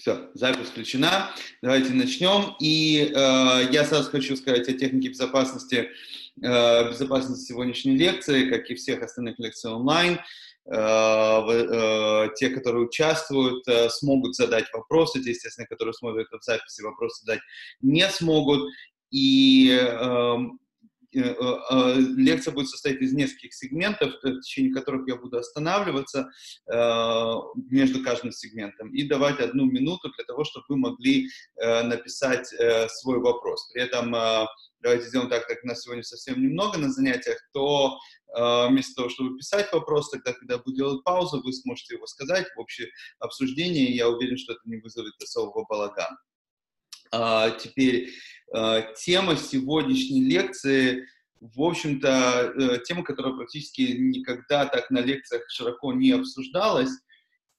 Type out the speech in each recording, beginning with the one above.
Все, запись включена. Давайте начнем. И э, я сразу хочу сказать о технике безопасности, э, безопасности сегодняшней лекции, как и всех остальных лекций онлайн. Э, э, те, которые участвуют, э, смогут задать вопросы, те, естественно, которые смотрят в записи, вопросы задать не смогут. И эм, лекция будет состоять из нескольких сегментов, в течение которых я буду останавливаться между каждым сегментом и давать одну минуту для того, чтобы вы могли написать свой вопрос. При этом давайте сделаем так, как нас сегодня совсем немного на занятиях, то вместо того, чтобы писать вопрос, тогда, когда буду делать паузу, вы сможете его сказать в общее обсуждение, и я уверен, что это не вызовет особого балагана. А, теперь а, тема сегодняшней лекции, в общем-то, э, тема, которая практически никогда так на лекциях широко не обсуждалась.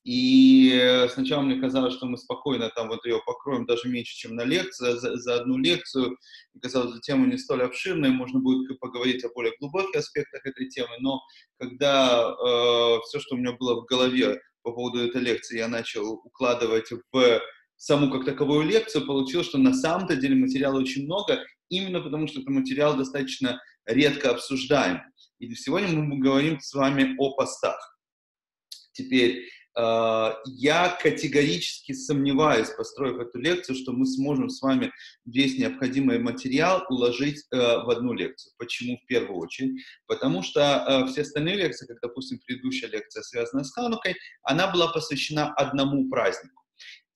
И сначала мне казалось, что мы спокойно там вот ее покроем даже меньше, чем на лекцию, за, за одну лекцию. И казалось, что тема не столь обширная, можно будет поговорить о более глубоких аспектах этой темы. Но когда э, все, что у меня было в голове по поводу этой лекции, я начал укладывать в саму как таковую лекцию, получилось, что на самом-то деле материала очень много, именно потому что это материал достаточно редко обсуждаем. И сегодня мы говорим с вами о постах. Теперь, э, я категорически сомневаюсь, построив эту лекцию, что мы сможем с вами весь необходимый материал уложить э, в одну лекцию. Почему в первую очередь? Потому что э, все остальные лекции, как, допустим, предыдущая лекция, связанная с Ханукой, она была посвящена одному празднику.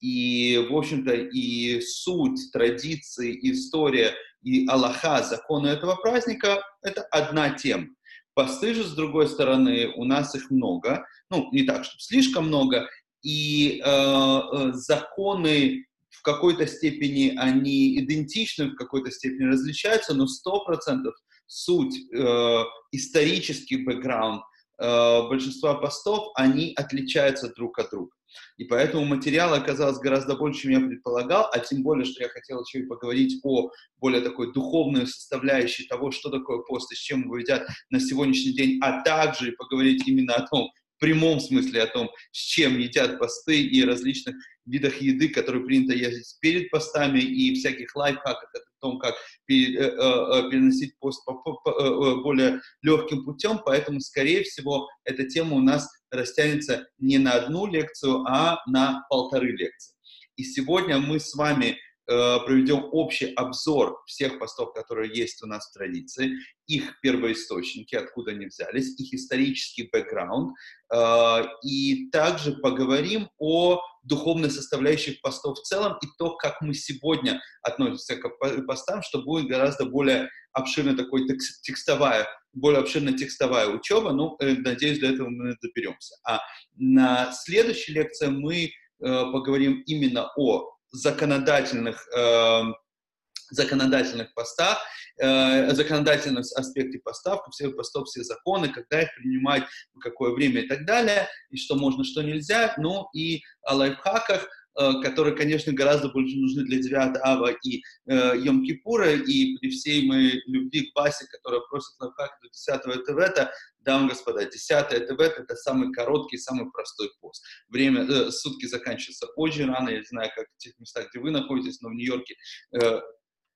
И, в общем-то, и суть, традиции, история и Аллаха, законы этого праздника — это одна тема. Посты же, с другой стороны, у нас их много, ну, не так, чтобы слишком много, и э, э законы в какой-то степени они идентичны, в какой-то степени различаются, но сто процентов суть, э, исторический бэкграунд э, большинства постов, они отличаются друг от друга. И поэтому материала оказалось гораздо больше, чем я предполагал, а тем более, что я хотел еще и поговорить о более такой духовной составляющей того, что такое пост и с чем его едят на сегодняшний день, а также поговорить именно о том, в прямом смысле о том, с чем едят посты и различных видах еды, которые принято есть перед постами, и всяких лайфхаках о том, как э, э, э, переносить пост по, по, по, более легким путем. Поэтому, скорее всего, эта тема у нас растянется не на одну лекцию, а на полторы лекции. И сегодня мы с вами Э, проведем общий обзор всех постов, которые есть у нас в традиции, их первоисточники, откуда они взялись, их исторический бэкграунд, э, и также поговорим о духовной составляющей постов в целом и то, как мы сегодня относимся к постам, что будет гораздо более обширная такой текстовая, более обширная текстовая учеба, ну, э, надеюсь, до этого мы доберемся. А на следующей лекции мы поговорим именно о законодательных, э, законодательных постах, э, законодательном аспекте поставки, всех постов, все законы, когда их принимать, в какое время и так далее, и что можно, что нельзя, ну и о лайфхаках, Э, которые, конечно, гораздо больше нужны для 9 ава и э, Йом-Кипура, и при всей моей любви к Басе, которая просит лайфхак до 10 ТВ, дамы и господа, 10 ТВ это самый короткий, самый простой пост. Время, э, сутки заканчиваются очень рано, я не знаю, как в тех местах, где вы находитесь, но в Нью-Йорке э,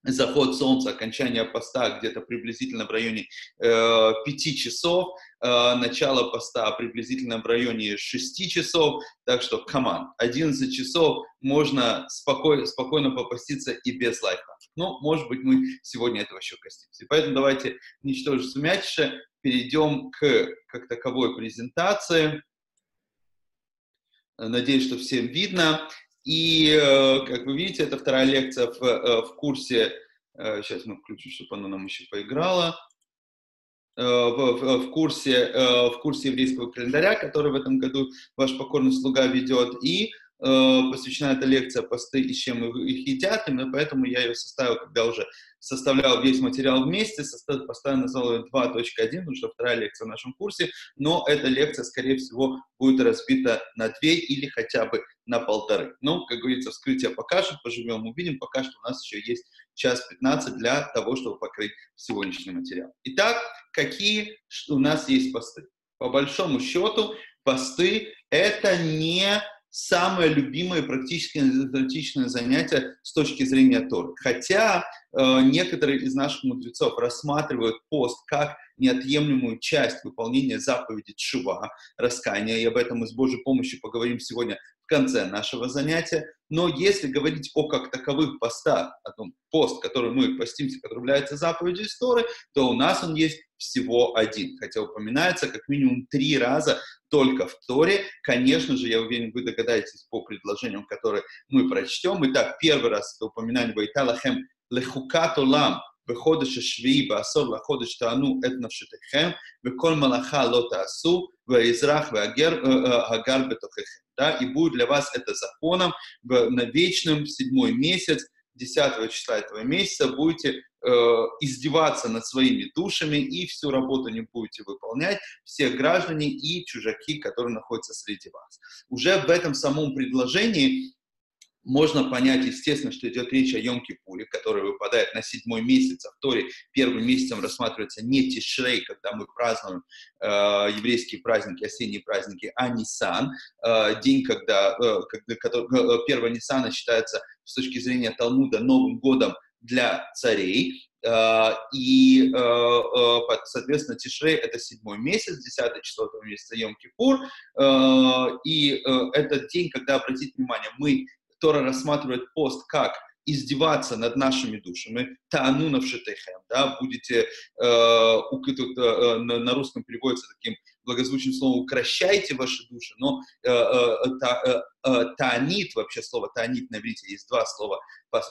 заход солнца, окончание поста где-то приблизительно в районе э, 5 часов, э, начало поста приблизительно в районе 6 часов, так что, команд, 11 часов можно спокойно, спокойно попаститься и без лайфа. Ну, может быть, мы сегодня этого еще коснемся. Поэтому давайте, ничтоже сумятише, перейдем к как таковой презентации. Надеюсь, что всем видно. И, э, как вы видите, это вторая лекция в, э, в курсе, сейчас э, мы включим, чтобы она нам еще поиграла, в, в, в, курсе, в курсе еврейского календаря, который в этом году ваш покорный слуга ведет, и посвящена эта лекция посты и чем их едят, именно поэтому я ее составил, когда уже составлял весь материал вместе, состав, поставил, назвал ее 2.1, потому что вторая лекция в нашем курсе, но эта лекция, скорее всего, будет разбита на две или хотя бы на полторы. Ну, как говорится, вскрытие покажет, поживем, увидим, пока что у нас еще есть час 15 для того, чтобы покрыть сегодняшний материал. Итак, какие у нас есть посты? По большому счету, посты — это не самое любимое практически практичное занятие с точки зрения Торы. Хотя э, некоторые из наших мудрецов рассматривают пост как неотъемлемую часть выполнения заповеди Чува, раскаяния, и об этом мы с Божьей помощью поговорим сегодня в конце нашего занятия. Но если говорить о как таковых постах, о том пост, который мы постимся, который является заповедью истории, то у нас он есть всего один, хотя упоминается как минимум три раза только в Торе. Конечно же, я уверен, вы догадаетесь по предложениям, которые мы прочтем. Итак, первый раз это упоминание «Вайталахем лехукат олам בחודש השביעי בעשור לחודש תענו את נפשתכם, וכל מלאכה לא תעשו, והאזרח והגר הגר בתוככם. Да, и будет для вас это законом в, на вечном седьмой месяц, 10 числа этого месяца будете э, издеваться над своими душами и всю работу не будете выполнять, все граждане и чужаки, которые находятся среди вас. Уже в этом самом предложении можно понять, естественно, что идет речь о Йом-Кипуре, который выпадает на седьмой месяц, а в Торе первым месяцем рассматривается не Тишрей, когда мы празднуем э, еврейские праздники, осенние праздники, а Нисан, э, день, когда, э, когда который, э, первого Нисана считается с точки зрения Талмуда Новым годом для царей, Uh, и, uh, uh, соответственно, Тишрей — это седьмой месяц, десятое число этого месяца Йом-Кипур, и этот день, когда, обратите внимание, мы Тора рассматривает пост как издеваться над нашими душами, тану навшетехем, да, будете, э, тут, э, на, на русском переводится таким благозвучным словом «укращайте ваши души», но э, э, э, э таанит, вообще слово таанит на иврите, есть два слова,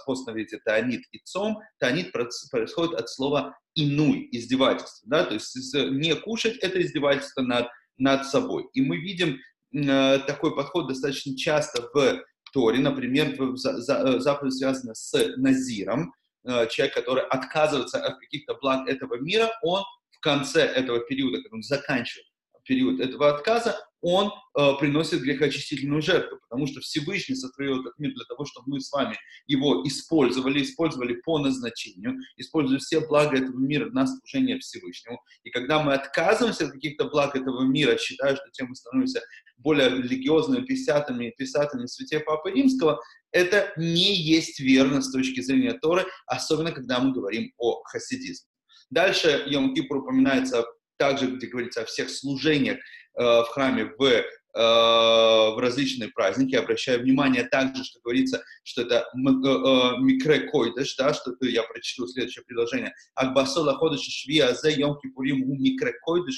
пост на иврите таанит и цом, таанит происходит от слова инуй, издевательство, да, то есть не кушать – это издевательство над, над собой. И мы видим э, такой подход достаточно часто в Торе, например, э, заповедь связана с Назиром, э, человек, который отказывается от каких-то благ этого мира, он в конце этого периода, когда он заканчивает период этого отказа, он э, приносит грехоочистительную жертву, потому что Всевышний сотворил этот мир для того, чтобы мы с вами его использовали, использовали по назначению, используя все блага этого мира на служение Всевышнему. И когда мы отказываемся от каких-то благ этого мира, считая, что тем мы становимся более религиозными писатами, писатами святей Папы Римского, это не есть верно с точки зрения Торы, особенно когда мы говорим о хасидизме. Дальше Йом-Кипр упоминается также, где говорится о всех служениях э, в храме в, э, в различные праздники. Обращаю внимание также, что говорится, что это э, э, микре койдыш, да, что я прочту следующее предложение. Акбасола ходыш шви азе йом кипурим у микре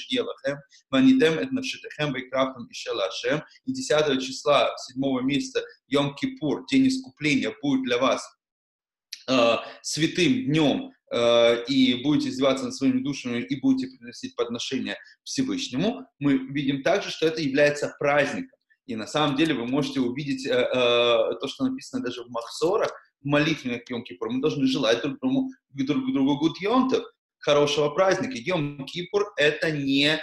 елахем, ванитем эт навшитехем вейкрафтам и шелашем. И 10 числа 7 месяца Йом Кипур, день искупления, будет для вас э, святым днем, Э, и будете издеваться над своими душами и будете приносить подношения Всевышнему, мы видим также, что это является праздником. И на самом деле вы можете увидеть э, э, то, что написано даже в Махсорах, в молитве на Йом Кипур. Мы должны желать друг другу, друг другу гуд хорошего праздника. Йом Кипур — это не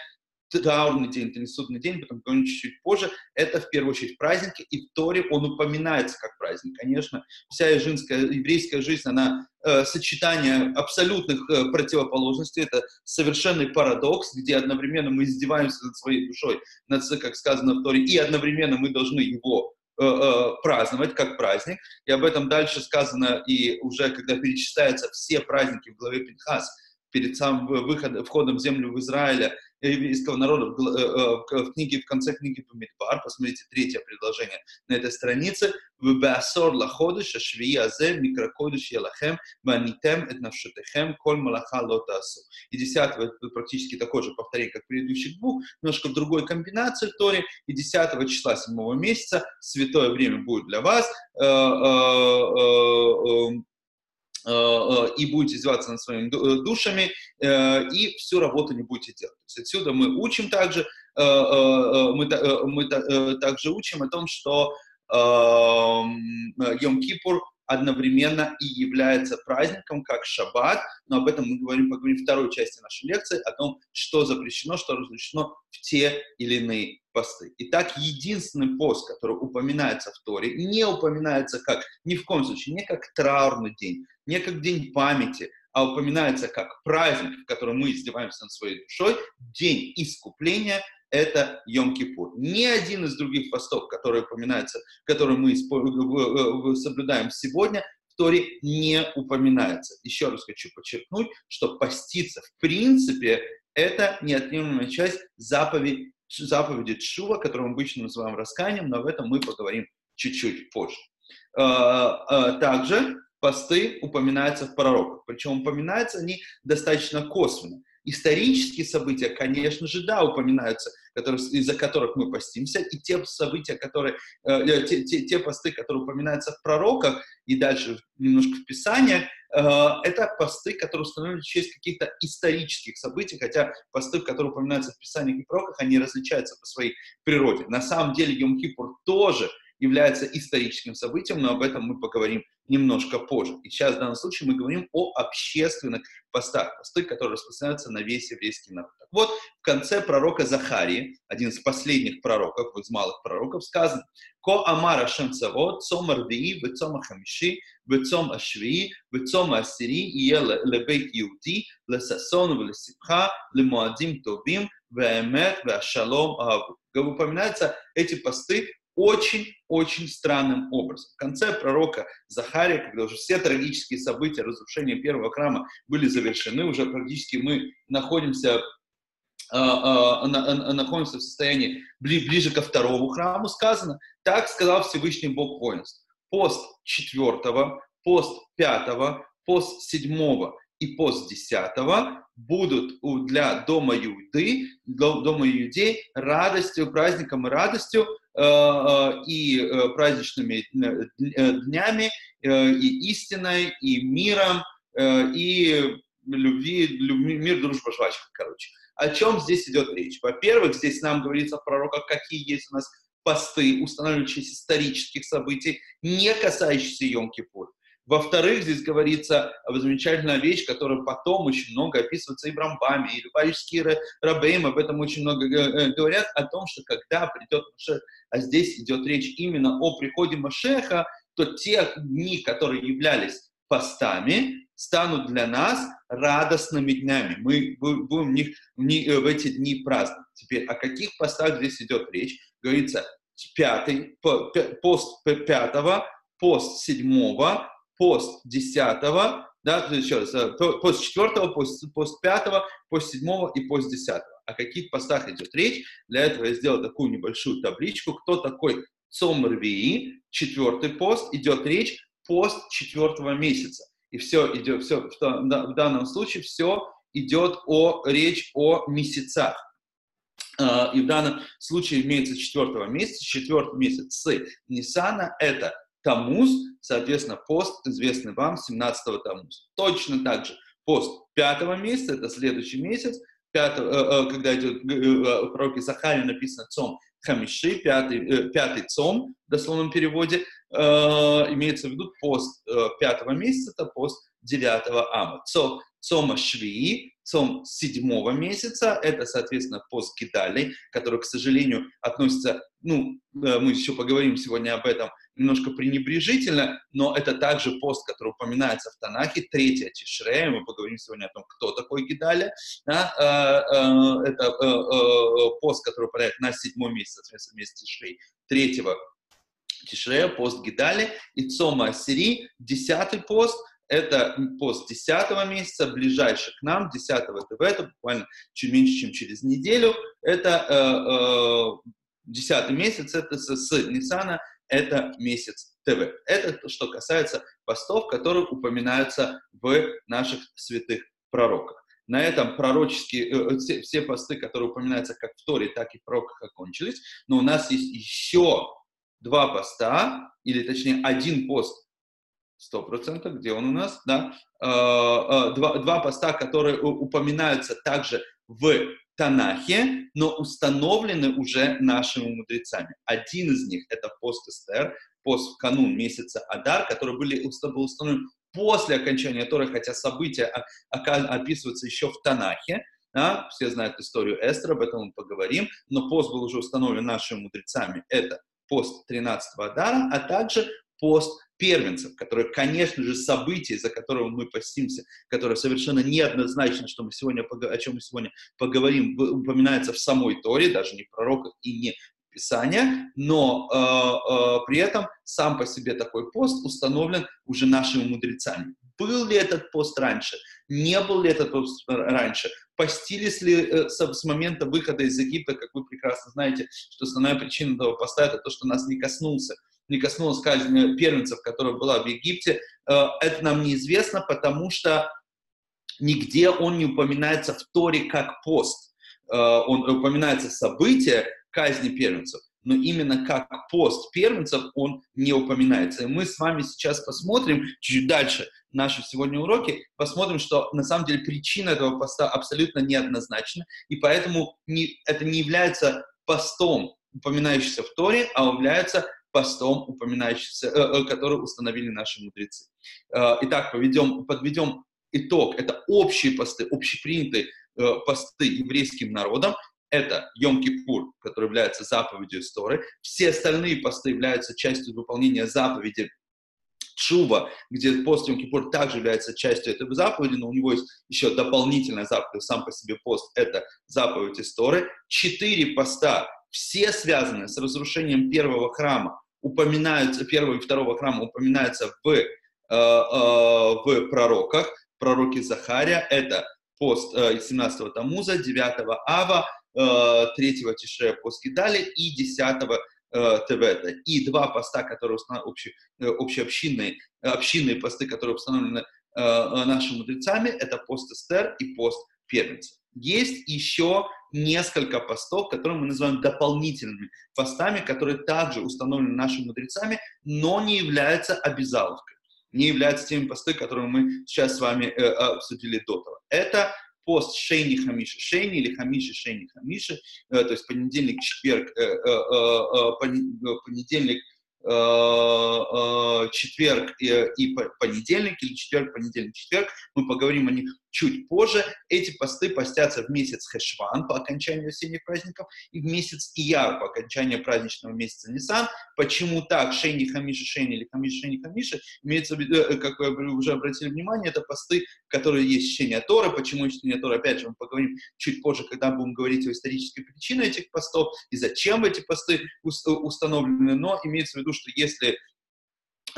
траурный день, это не судный день, потом поговорим чуть-чуть позже, это в первую очередь праздники, и в Торе он упоминается как праздник. Конечно, вся женская, еврейская жизнь, она э, сочетание абсолютных э, противоположностей, это совершенный парадокс, где одновременно мы издеваемся над своей душой, над, как сказано в Торе, и одновременно мы должны его э, э, праздновать как праздник. И об этом дальше сказано, и уже когда перечисляются все праздники в главе Пинхас, перед самым выходом, входом в землю в Израиля, еврейского народа в, э, э, в, книге, в конце книги Бамидбар, посмотрите третье предложение. На этой странице, в Беасор лаходыш, ашвии азе, микрокодыш елахем, ванитем эт навшатехем, коль малаха лотасу. И десятого, практически такое же повторение, как предыдущих двух, немножко в другой комбинации в Торе, и десятого числа седьмого месяца, святое время будет для вас, э, Э, э, и будете издеваться над своими э, душами, и всю работу не будете делать. То есть отсюда мы учим также, мы, мы также учим о том, что Йом-Кипур одновременно и является праздником, как шаббат, но об этом мы говорим, поговорим в второй части нашей лекции, о том, что запрещено, что разрешено в те или иные посты. Итак, единственный пост, который упоминается в Торе, не упоминается как, ни в коем случае, не как траурный день, не как день памяти, а упоминается как праздник, в котором мы издеваемся над своей душой, день искупления, это Йом-Кипур. Ни один из других постов, которые упоминаются, которые мы соблюдаем сегодня, в Торе не упоминается. Еще раз хочу подчеркнуть, что поститься в принципе это неотъемлемая часть заповеди, заповеди Чува, которую мы обычно называем раскаянием, но об этом мы поговорим чуть-чуть позже. А, а, также посты упоминаются в пророках, причем упоминаются они достаточно косвенно. Исторические события, конечно же, да, упоминаются, которые, из-за которых мы постимся, и те события, которые, э, э, те, те, те посты, которые упоминаются в пророках, и дальше немножко в Писаниях, э, это посты, которые установлены в каких-то исторических событий, хотя посты, которые упоминаются в Писаниях и пророках, они различаются по своей природе. На самом деле Йом-Кипур тоже является историческим событием, но об этом мы поговорим немножко позже. И сейчас в данном случае мы говорим о общественных постах, посты, которые распространяются на весь еврейский народ. Так вот, в конце пророка Захарии, один из последних пророков, из малых пророков, сказано, «Ко амара шем цавод, цом арвии, вецом ахамиши, вецом ашвии, вецом асири, и лебейт иуди, лесасон, лесипха, лемуадим товим, веэмет, веашалом аву». Упоминаются эти посты очень-очень странным образом. В конце пророка Захария, когда уже все трагические события разрушения первого храма были завершены, уже практически мы находимся а, а, находимся в состоянии ближе ко второму храму, сказано, так сказал Всевышний Бог воинств. Пост четвертого, пост пятого, пост седьмого и пост десятого будут для дома Иуды, дома Иудей радостью, праздником и радостью, и э, праздничными днями, и истиной, и миром, и любви, любви мир, дружба, жвачка, короче. О чем здесь идет речь? Во-первых, здесь нам говорится в пророках, какие есть у нас посты, устанавливающиеся исторических событий, не касающиеся Йом-Кипур. Во-вторых, здесь говорится замечательная вещь, которая потом очень много описывается и в Рамбаме, и Любавические Рабейм об этом очень много э, говорят, о том, что когда придет Машех, а здесь идет речь именно о приходе Машеха, то те дни, которые являлись постами, станут для нас радостными днями. Мы будем в, них, в эти дни праздновать. Теперь о каких постах здесь идет речь? Говорится, пятый, пост пятого, пост седьмого, пост 10, да, еще раз, э, пост 4, пост, пост 5, пост 7 и пост 10. О каких постах идет речь? Для этого я сделал такую небольшую табличку. Кто такой Цом четвертый пост, идет речь пост четвертого месяца. И все идет, все, в данном случае все идет о, речь о месяцах. Э, и в данном случае имеется четвертого месяца, четвертый месяц с Нисана – это Тамуз, соответственно, пост, известный вам, 17-го Тамуз. Точно так же пост 5 месяца, это следующий месяц, 5, э, э, когда идет э, в пророке Захаре написано «цом хамиши», пятый, пятый цом, в дословном переводе, имеется в виду пост 5 месяца, это пост 9 ама. Цом, цома швии, цом седьмого месяца, это, соответственно, пост Гидали, который, к сожалению, относится, ну, мы еще поговорим сегодня об этом, немножко пренебрежительно, но это также пост, который упоминается в Танахе, третья Тишрея, мы поговорим сегодня о том, кто такой Гидаля, да, э, э, это э, пост, который выпадает на седьмой месяц, соответственно, месяц Тишрей, третьего Тишрея, пост Гидали, и Цома Ассири, десятый пост, это пост 10 месяца, ближайший к нам, 10 ТВ, это буквально чуть меньше, чем через неделю. Это э, э, 10 месяц, это с, с Ниссана это месяц ТВ. Это что касается постов, которые упоминаются в наших святых пророках. На этом пророческие, э, э, все, все посты, которые упоминаются как в Торе, так и в пророках, окончились. Но у нас есть еще два поста, или точнее один пост, сто процентов, где он у нас, да, э, два, два поста, которые упоминаются также в Танахе, но установлены уже нашими мудрецами. Один из них – это пост Эстер, пост в канун месяца Адар, который были, был установлен после окончания Торы, хотя события описываются еще в Танахе. Да? Все знают историю Эстера, об этом мы поговорим, но пост был уже установлен нашими мудрецами. Это пост 13 Адара, а также пост первенцев, которые, конечно же, события, за которого мы постимся, которое совершенно неоднозначно, что мы сегодня, о чем мы сегодня поговорим, упоминается в самой Торе, даже не в пророках и не Писания, но э, э, при этом сам по себе такой пост установлен уже нашими мудрецами. Был ли этот пост раньше? Не был ли этот пост раньше? Постились ли э, с момента выхода из Египта, как вы прекрасно знаете, что основная причина этого поста это то, что нас не коснулся не коснулась казни первенцев, которая была в Египте, э, это нам неизвестно, потому что нигде он не упоминается в Торе как пост. Э, он упоминается событие казни первенцев, но именно как пост первенцев он не упоминается. И мы с вами сейчас посмотрим чуть дальше наши сегодня уроки, посмотрим, что на самом деле причина этого поста абсолютно неоднозначна, и поэтому не, это не является постом, упоминающимся в Торе, а является постом, упоминающийся, э, э, который установили наши мудрецы. Э, итак, поведем, подведем итог. Это общие посты, общепринятые э, посты еврейским народом. Это Йом-Кипур, который является заповедью истории. Все остальные посты являются частью выполнения заповеди Чува, где пост Йом-Кипур также является частью этой заповеди, но у него есть еще дополнительная заповедь, сам по себе пост — это заповедь истории. Четыре поста все связанные с разрушением первого храма, упоминаются, первого и второго храма упоминаются в, э, э, в пророках. Пророки Захария — это пост э, 17-го Тамуза, 9-го Ава, э, 3-го Тишрея пост Гидали и 10-го э, Тевета. И два поста, которые установ... общие, э, общеобщинные, общинные посты, которые установлены э, нашими мудрецами, это пост Эстер и пост Первенца. Есть еще несколько постов, которые мы называем дополнительными постами, которые также установлены нашими мудрецами, но не являются обязаловкой, не являются теми посты, которые мы сейчас с вами э, обсудили до того. Это пост Шейни Хамиши Шейни или Хамиши Шейни Хамиши, э, то есть понедельник, четверг, э, э, э, э понедельник, Э, э, четверг и понедельник, или четверг, понедельник, четверг. Мы поговорим о них чуть позже. Эти посты постятся в месяц Хешван по окончанию осенних праздников и в месяц Ияр по окончанию праздничного месяца Нисан. Почему так? Шейни Хамиши Шейни или Хамиши Шейни Хамиши. Имеется в виду, э, как вы уже обратили внимание, это посты, которые есть чтение Торы. Почему чтение Торы? Опять же, мы поговорим чуть позже, когда будем говорить о исторической причине этих постов и зачем эти посты установлены. Но имеется в виду, что если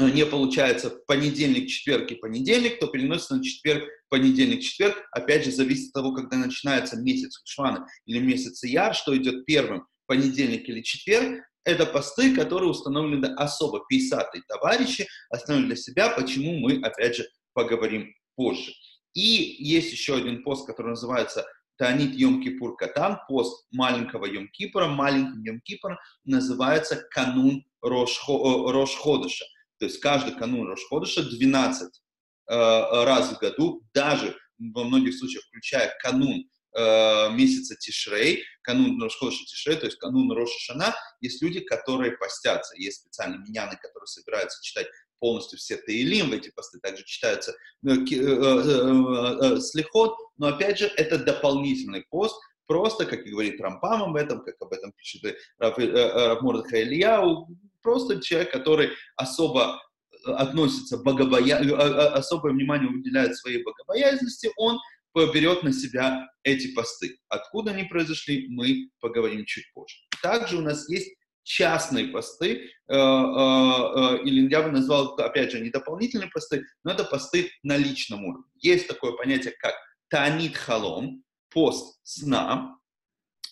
не получается понедельник, четверг и понедельник, то переносится на четверг, понедельник, четверг. Опять же, зависит от того, когда начинается месяц Швана или месяц Яр, что идет первым, понедельник или четверг. Это посты, которые установлены особо. Писатые товарищи остановили для себя, почему мы, опять же, поговорим позже. И есть еще один пост, который называется Таанит Йом Кипур Катан, пост маленького Йом Кипура, маленьким Йом Кипуром называется канун Рош Ходыша. То есть каждый канун Рош Ходыша 12 э, раз в году, даже во многих случаях включая канун э, месяца Тишрей, канун Рошходыша Тишрей, то есть канун Роша Шана, есть люди, которые постятся. Есть специальные миньяны, которые собираются читать полностью все Таилим, эти посты также читаются э, э, э, слихот, но опять же это дополнительный пост, просто, как и говорит Рампам об этом, как об этом пишет Равмордха Ильяу, просто человек, который особо относится богобоя... особое внимание уделяет своей богобоязненности, он берет на себя эти посты. Откуда они произошли, мы поговорим чуть позже. Также у нас есть частные посты, э, э, э, или я бы назвал опять же, не дополнительные посты, но это посты на личном уровне. Есть такое понятие, как танит халом, пост сна,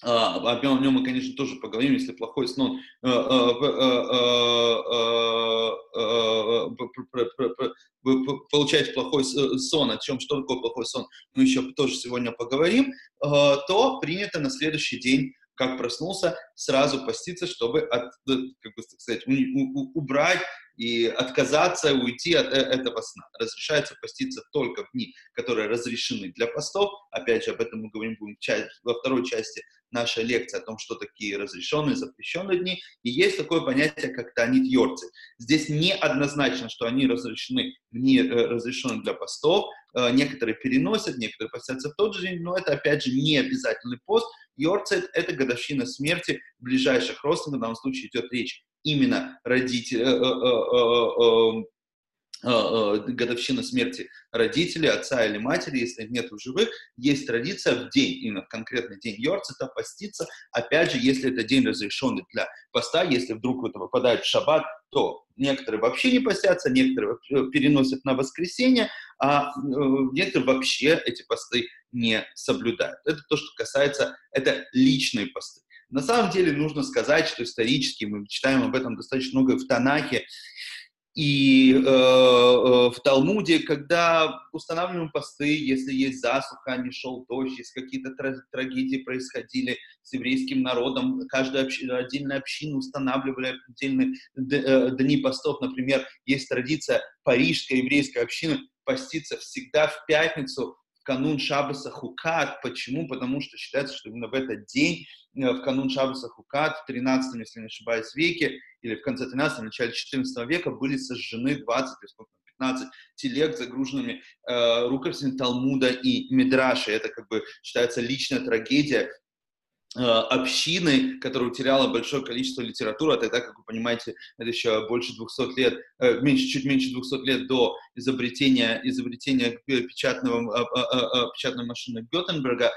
о нем мы, конечно, тоже поговорим, если плохой сон, получаете плохой сон, о чем, что такое плохой сон, мы еще тоже сегодня поговорим, то принято на следующий день как проснулся, сразу поститься, чтобы как бы сказать, убрать и отказаться, уйти от э, этого сна. Разрешается поститься только в дни, которые разрешены для постов. Опять же, об этом мы говорим будем во второй части нашей лекции о том, что такие разрешенные, запрещенные дни. И есть такое понятие, как танит йорцы. Здесь не однозначно, что они разрешены, не э, разрешены для постов. Э, некоторые переносят, некоторые постятся в тот же день, но это, опять же, не обязательный пост. Йорцет — это годовщина смерти ближайших родственников, в данном случае идет речь именно родители, э, э, годовщина смерти родителей, отца или матери, если нет в живых, есть традиция в день, именно в конкретный день Йорцита, поститься. Опять же, если это день разрешенный для поста, если вдруг это выпадает в шаббат, то некоторые вообще не постятся, некоторые переносят на воскресенье, а некоторые вообще эти посты не соблюдают. Это то, что касается, это личные посты. На самом деле нужно сказать, что исторически мы читаем об этом достаточно много в Танахе и э, э, в Талмуде, когда устанавливаем посты, если есть засуха, не шел дождь, если какие-то тра- трагедии происходили с еврейским народом, каждая общ- отдельная община устанавливали отдельные д- э, дни постов. Например, есть традиция парижской еврейской общины поститься всегда в пятницу канун Шабаса Хукат. Почему? Потому что считается, что именно в этот день, в канун Шабаса Хукат, в 13, если не ошибаюсь, веке, или в конце 13 начале 14 века были сожжены 20, или сколько, 15 телег, загруженными э, рукописями Талмуда и Мидраша. Это как бы считается личная трагедия Э, общины, которая утеряла большое количество литературы, а тогда, как вы понимаете, это еще больше 200 лет, э, меньше, чуть меньше 200 лет до изобретения, изобретения печатного, э, печатной машины Гетенберга,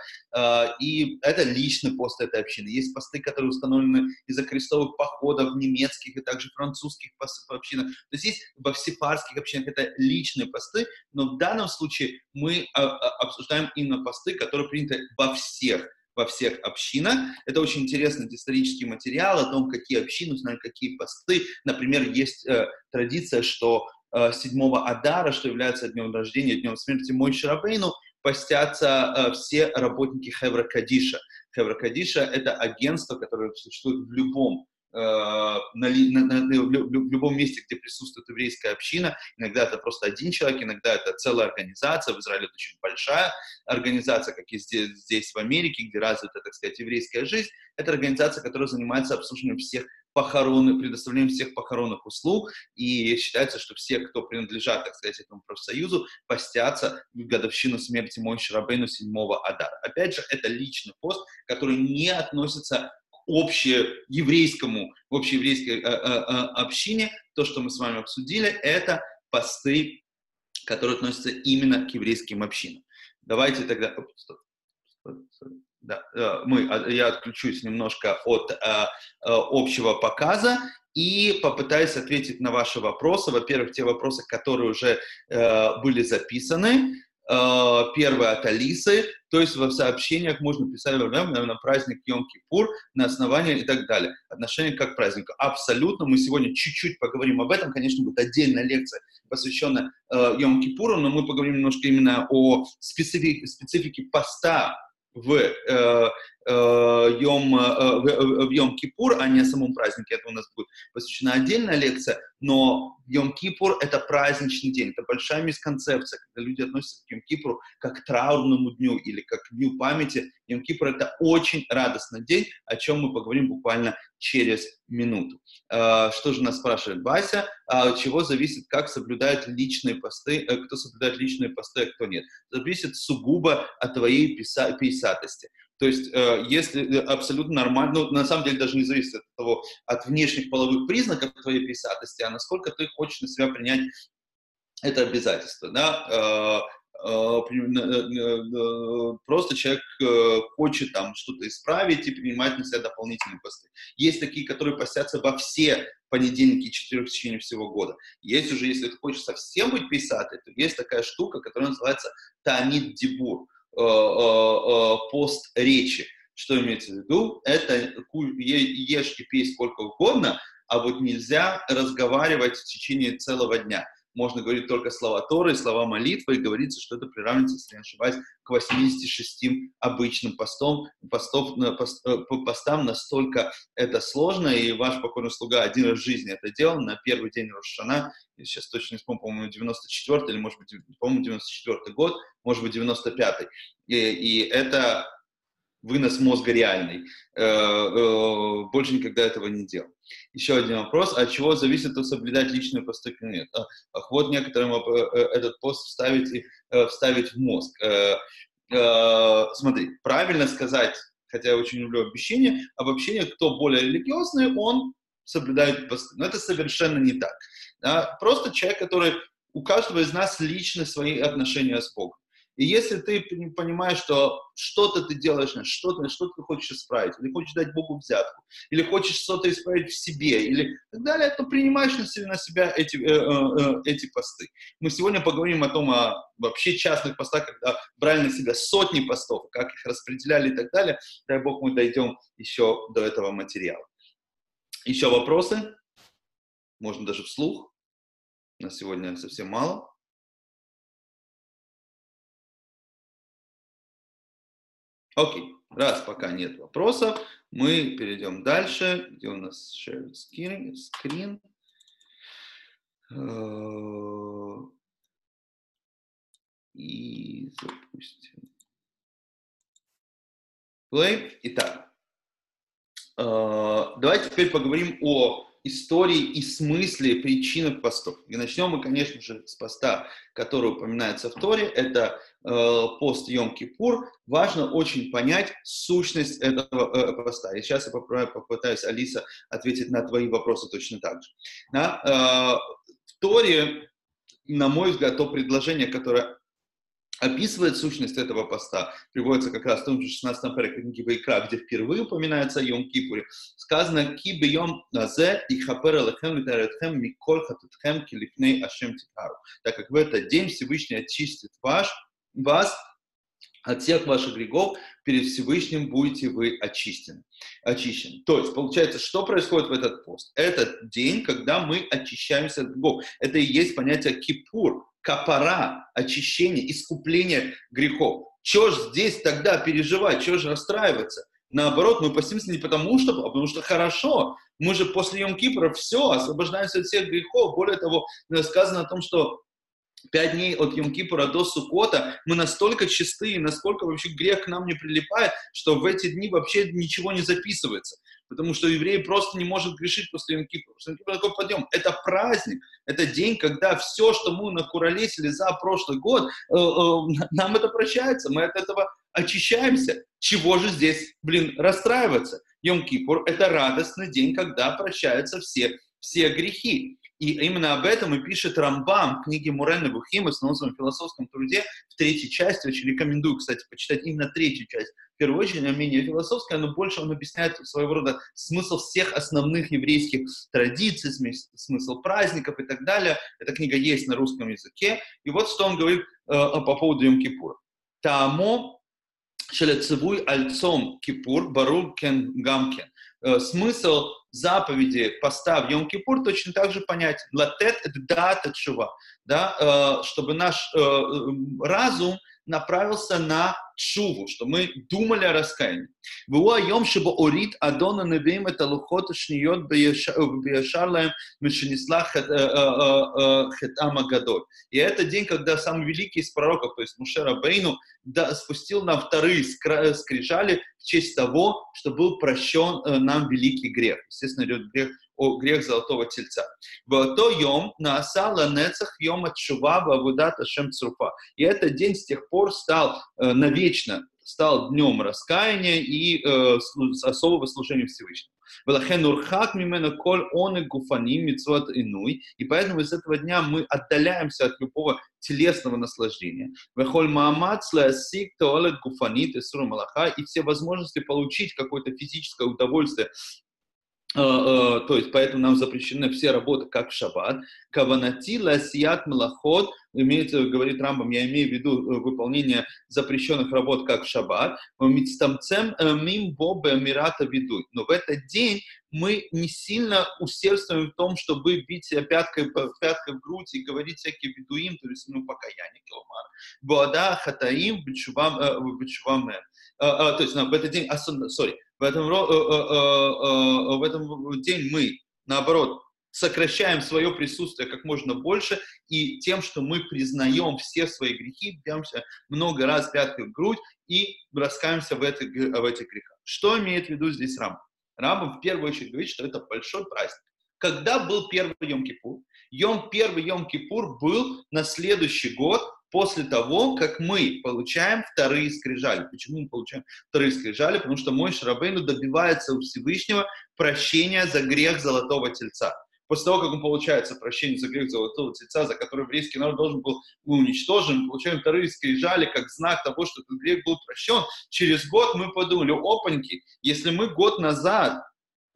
и это личный пост этой общины. Есть посты, которые установлены из-за крестовых походов немецких и также французских общинах. То есть есть во всепарских общинах это личные посты, но в данном случае мы обсуждаем именно посты, которые приняты во всех во всех общинах. Это очень интересный исторический материал о том, какие общины, знают какие посты. Например, есть э, традиция, что э, 7 Адара, что является днем рождения, днем смерти Мой Шарабейну, постятся э, все работники Хевра Кадиша. Хевра Кадиша — это агентство, которое существует в любом на, на, на, в любом месте, где присутствует еврейская община. Иногда это просто один человек, иногда это целая организация. В Израиле это очень большая организация, как и здесь, здесь в Америке, где развита, так сказать, еврейская жизнь. Это организация, которая занимается обслуживанием всех похоронных, предоставлением всех похоронных услуг, и считается, что все, кто принадлежат, так сказать, этому профсоюзу, постятся в годовщину смерти Мойши Рабейну 7 Адара. Опять же, это личный пост, который не относится общееврейскому, общееврейской э, э, э, общине, то, что мы с вами обсудили, это посты, которые относятся именно к еврейским общинам. Давайте тогда... Да, мы, а, я отключусь немножко от а, общего показа и попытаюсь ответить на ваши вопросы. Во-первых, те вопросы, которые уже э, были записаны. Э, первое от Алисы, то есть в сообщениях можно писать на праздник Йом-Кипур, на основании и так далее. Отношение как к. Абсолютно. Мы сегодня чуть-чуть поговорим об этом. Конечно, будет отдельная лекция, посвященная э, Йом-Кипуру, но мы поговорим немножко именно о специфике, специфике поста в э, Йом, э, в, в Йом-Кипур, а не о самом празднике. Это у нас будет посвящена отдельная лекция, но Йом-Кипур — это праздничный день, это большая мисконцепция, когда люди относятся к Йом-Кипуру как к траурному дню или как к дню памяти. Йом-Кипур — это очень радостный день, о чем мы поговорим буквально через минуту. Э, что же нас спрашивает Вася? От чего зависит, как соблюдают личные посты, э, кто соблюдает личные посты, а кто нет? Зависит сугубо от твоей писа- писатости. То есть, э, если абсолютно нормально, ну, на самом деле даже не зависит от того, от внешних половых признаков твоей писатости, а насколько ты хочешь на себя принять это обязательство, да, просто человек хочет там что-то исправить и принимать на себя дополнительные посты. Есть такие, которые постятся во все понедельники четырех в течение всего года. Есть уже, если ты хочешь совсем быть писателем, то есть такая штука, которая называется Танит Дибур, пост речи. Что имеется в виду? Это ешь и пей сколько угодно, а вот нельзя разговаривать в течение целого дня можно говорить только слова Торы, слова молитвы, и говорится, что это приравнивается, если не ошибаюсь, к 86 обычным постом, постов, пост, э, постам. Настолько это сложно, и ваш покорный слуга один раз в жизни это делал, на первый день Рошана, я сейчас точно не вспомню, по-моему, 94 или, может быть, по-моему, 94 год, может быть, 95 и, и это вынос мозга реальный. Э, э, больше никогда этого не делал. Еще один вопрос. От чего зависит, то соблюдать личную посты нет? Ах, вот некоторым э, этот пост вставить, и, вставить в мозг. Смотри, правильно сказать, хотя я очень люблю обобщение, обобщение, кто более религиозный, он соблюдают посты. Но это совершенно не так. Просто человек, который у каждого из нас лично свои отношения с Богом. И если ты понимаешь, что что-то ты делаешь, что-то что ты хочешь исправить, или хочешь дать Богу взятку, или хочешь что-то исправить в себе, или так далее, то принимаешь на себя, эти, э, э, э, эти посты. Мы сегодня поговорим о том, о вообще частных постах, когда брали на себя сотни постов, как их распределяли и так далее. Дай Бог, мы дойдем еще до этого материала. Еще вопросы? Можно даже вслух. На сегодня совсем мало. Окей, раз пока нет вопросов, мы перейдем дальше. Где у нас share screen? screen. Э, и запустим. Play. Итак, э, давайте теперь поговорим о истории и смысле, причинах постов. И начнем мы, конечно же, с поста, который упоминается в Торе. Это э, пост Йом-Кипур. Важно очень понять сущность этого э, поста. И сейчас я попытаюсь, Алиса, ответить на твои вопросы точно так же. Да? Э, в Торе, на мой взгляд, то предложение, которое описывает сущность этого поста, приводится как раз в том же 16 паре книги Вайкра, где впервые упоминается о Йом Кипуре, сказано «Ки бьем назе и хапер лехем литаретхем миколь хатутхем килифней ашем тикару», так как в этот день Всевышний очистит ваш, вас от всех ваших грехов перед Всевышним будете вы очищены. очищены. То есть, получается, что происходит в этот пост? Этот день, когда мы очищаемся от грехов. Это и есть понятие кипур, капара, очищение, искупление грехов. Чего ж здесь тогда переживать, чего же расстраиваться? Наоборот, мы постимся не потому что, а потому что хорошо. Мы же после Йом Кипра все, освобождаемся от всех грехов. Более того, сказано о том, что пять дней от Йом-Кипура до Сукота, мы настолько чистые, насколько вообще грех к нам не прилипает, что в эти дни вообще ничего не записывается. Потому что еврей просто не может грешить после Йом-Кипура. Йом-Кипур такой подъем. Это праздник, это день, когда все, что мы накуролесили за прошлый год, э, э, нам это прощается, мы от этого очищаемся. Чего же здесь, блин, расстраиваться? Йом-Кипур – это радостный день, когда прощаются все, все грехи. И именно об этом и пишет Рамбам в книге Мурена Бухима, в основном философском труде, в третьей части. Очень рекомендую, кстати, почитать именно третью часть. В первую очередь, она менее философская, но больше он объясняет своего рода смысл всех основных еврейских традиций, смысл праздников и так далее. Эта книга есть на русском языке. И вот что он говорит э, по поводу Йом-Кипура. Тамо шелецевуй альцом кипур барур кен гамкен. Э, смысл заповеди поста в Йом-Кипур точно так же понятен. Латет – это дата чува, да, э, чтобы наш э, разум направился на шуву, что мы думали о раскаянии. Было чтобы орит Адона навеем это лухот шниот бешарлаем мешенесла. И это день, когда самый великий из пророков, то есть Мушера Бейну, да, спустил на вторые скрижали в честь того, что был прощен э, нам великий грех. Естественно, идет грех о грех золотого тельца. В то йом наасала нецах йом отшува вавудата шем цруфа. И этот день с тех пор стал э, навечно стал днем раскаяния и э, особого служения Всевышнему. И поэтому из этого дня мы отдаляемся от любого телесного наслаждения. И все возможности получить какое-то физическое удовольствие то есть поэтому нам запрещены все работы, как в шаббат. Каванати ласият малахот, имеется, говорит Рамбам, я имею в виду э, выполнение запрещенных работ, как в шаббат. Мицтамцем мим бобе мирата ведут. Но в этот день мы не сильно усердствуем в том, чтобы бить себя пяткой, пяткой в грудь и говорить всякие ведуим, то есть, ну, покаяние, киломар. Боада хатаим бичувам, бичувам. То есть, в этот день, сори, в этом, э, э, э, в этом день мы, наоборот, сокращаем свое присутствие как можно больше, и тем, что мы признаем все свои грехи, бьемся много раз пяткой в грудь и раскаемся в этих, в этих грехах. Что имеет в виду здесь Рам? Рамбам в первую очередь говорит, что это большой праздник. Когда был первый Йом-Кипур? Йом, первый Йом-Кипур был на следующий год после того, как мы получаем вторые скрижали. Почему мы получаем вторые скрижали? Потому что мой Шарабейну добивается у Всевышнего прощения за грех золотого тельца. После того, как он получает прощение за грех золотого тельца, за который еврейский народ должен был уничтожен, мы получаем вторые скрижали как знак того, что этот грех был прощен. Через год мы подумали, опаньки, если мы год назад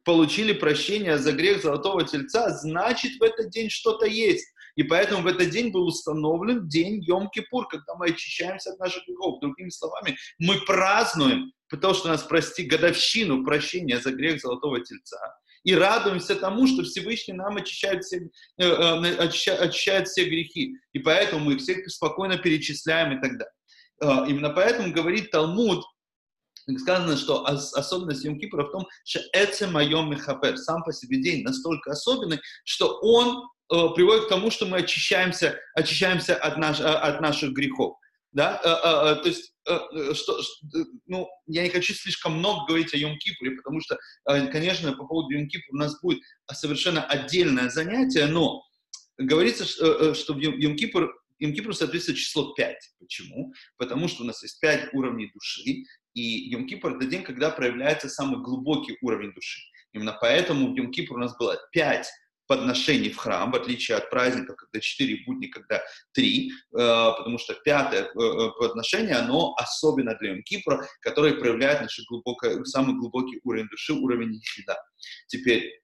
получили прощение за грех золотого тельца, значит в этот день что-то есть. И поэтому в этот день был установлен день Йом-Кипур, когда мы очищаемся от наших грехов. Другими словами, мы празднуем, потому что нас прости годовщину прощения за грех золотого тельца. И радуемся тому, что Всевышний нам очищает все, э, э, очищает, очищает все грехи. И поэтому мы их всех спокойно перечисляем и так далее. Э, именно поэтому говорит Талмуд, сказано, что особенность Йом Кипра в том, что это моем мехапер, сам по себе день настолько особенный, что он приводит к тому, что мы очищаемся, очищаемся от, наш, э, от наших грехов. Да? Э, э, э, то есть, э, э что, ну, я не хочу слишком много говорить о Йом-Кипуре, потому что, э, конечно, по поводу Йом-Кипура у нас будет совершенно отдельное занятие, но говорится, что в Йом-Кипур Йом-Кипру соответствует число 5. Почему? Потому что у нас есть 5 уровней души, и Йом-Кипр – это день, когда проявляется самый глубокий уровень души. Именно поэтому в Йом-Кипр у нас было 5 подношений в храм, в отличие от праздников, когда 4 будни, когда 3, э, потому что пятое э, э, подношение, оно особенно для Йом-Кипра, которое проявляет наш глубокое, самый глубокий уровень души, уровень нихида. Теперь,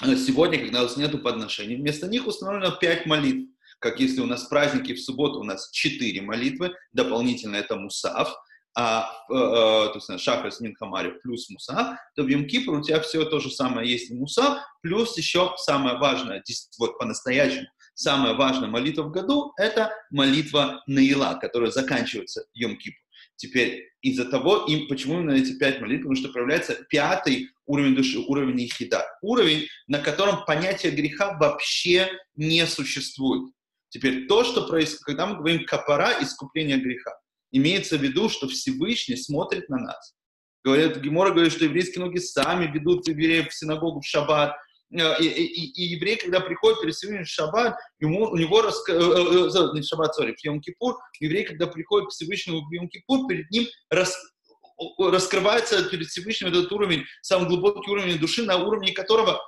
сегодня, когда у нас нет подношений, вместо них установлено 5 молитв как если у нас праздники в субботу у нас четыре молитвы, дополнительно это мусав, а, э, э, есть шахрас минхамари плюс муса, то в йом у тебя все то же самое есть и муса, плюс еще самое важное, вот по-настоящему, самая важная молитва в году – это молитва Наила, которая заканчивается йом -Кипр. Теперь из-за того, им, почему именно эти пять молитв, потому что проявляется пятый уровень души, уровень Ихида. Уровень, на котором понятие греха вообще не существует. Теперь то, что происходит, когда мы говорим капара, искупление греха, имеется в виду, что Всевышний смотрит на нас. Говорят, Гемора говорит, что еврейские ноги сами ведут евреев в синагогу в шаббат. Э, и, и, и еврей, когда приходит перед Всевышним в шаббат, ему, у него, раска... Э, э, не шаббат, сори, в Йом-Кипур, еврей, когда приходит к Всевышнему в Йом-Кипур, перед ним рас... раскрывается перед Всевышним этот уровень, самый глубокий уровень души, на уровне которого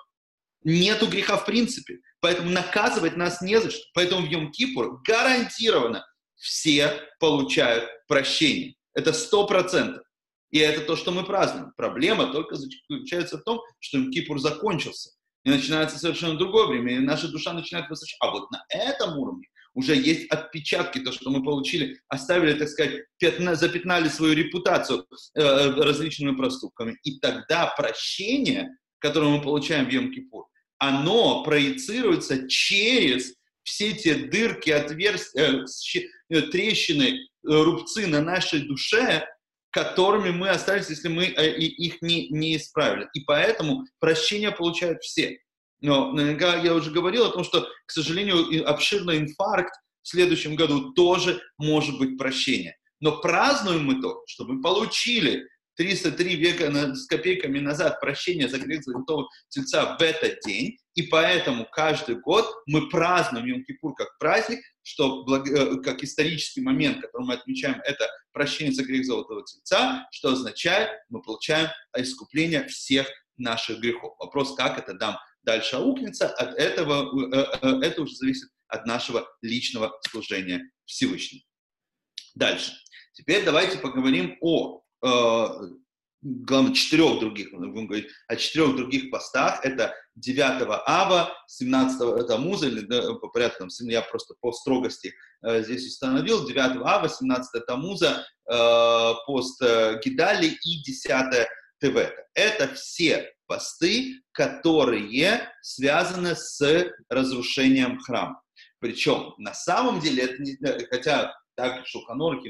нету греха в принципе. Поэтому наказывать нас не за что. Поэтому в Йом-Кипур гарантированно все получают прощение. Это сто процентов. И это то, что мы празднуем. Проблема только заключается в том, что Йом-Кипур закончился. И начинается совершенно другое время, и наша душа начинает возвращаться. А вот на этом уровне уже есть отпечатки, то, что мы получили, оставили, так сказать, пятна, запятнали свою репутацию э, различными проступками. И тогда прощение, которое мы получаем в Йом-Кипур, оно проецируется через все те дырки, отверстия, э, э, трещины, э, рубцы на нашей душе, которыми мы остались, если мы их не, не исправили. И поэтому прощение получают все. Но наверняка я уже говорил о том, что, к сожалению, обширный инфаркт в следующем году тоже может быть прощение. Но празднуем мы то, что мы получили 303 века с копейками назад прощение за грех Золотого Тельца в этот день, и поэтому каждый год мы празднуем Йом-Кипур как праздник, что э, как исторический момент, который мы отмечаем, это прощение за грех Золотого Тельца, что означает, мы получаем искупление всех наших грехов. Вопрос, как это дам дальше аукнется, от этого, э, э, это уже зависит от нашего личного служения Всевышнему. Дальше. Теперь давайте поговорим о главное, четырех других, будем говорить о четырех других постах. Это 9 ава, 17 Тамуза, или да, по порядку, там, я просто по строгости э, здесь установил, 9 ава, 17 Тамуза, э, пост э, Гидали и 10 Тевета. Это все посты, которые связаны с разрушением храма. Причем на самом деле, это не, хотя так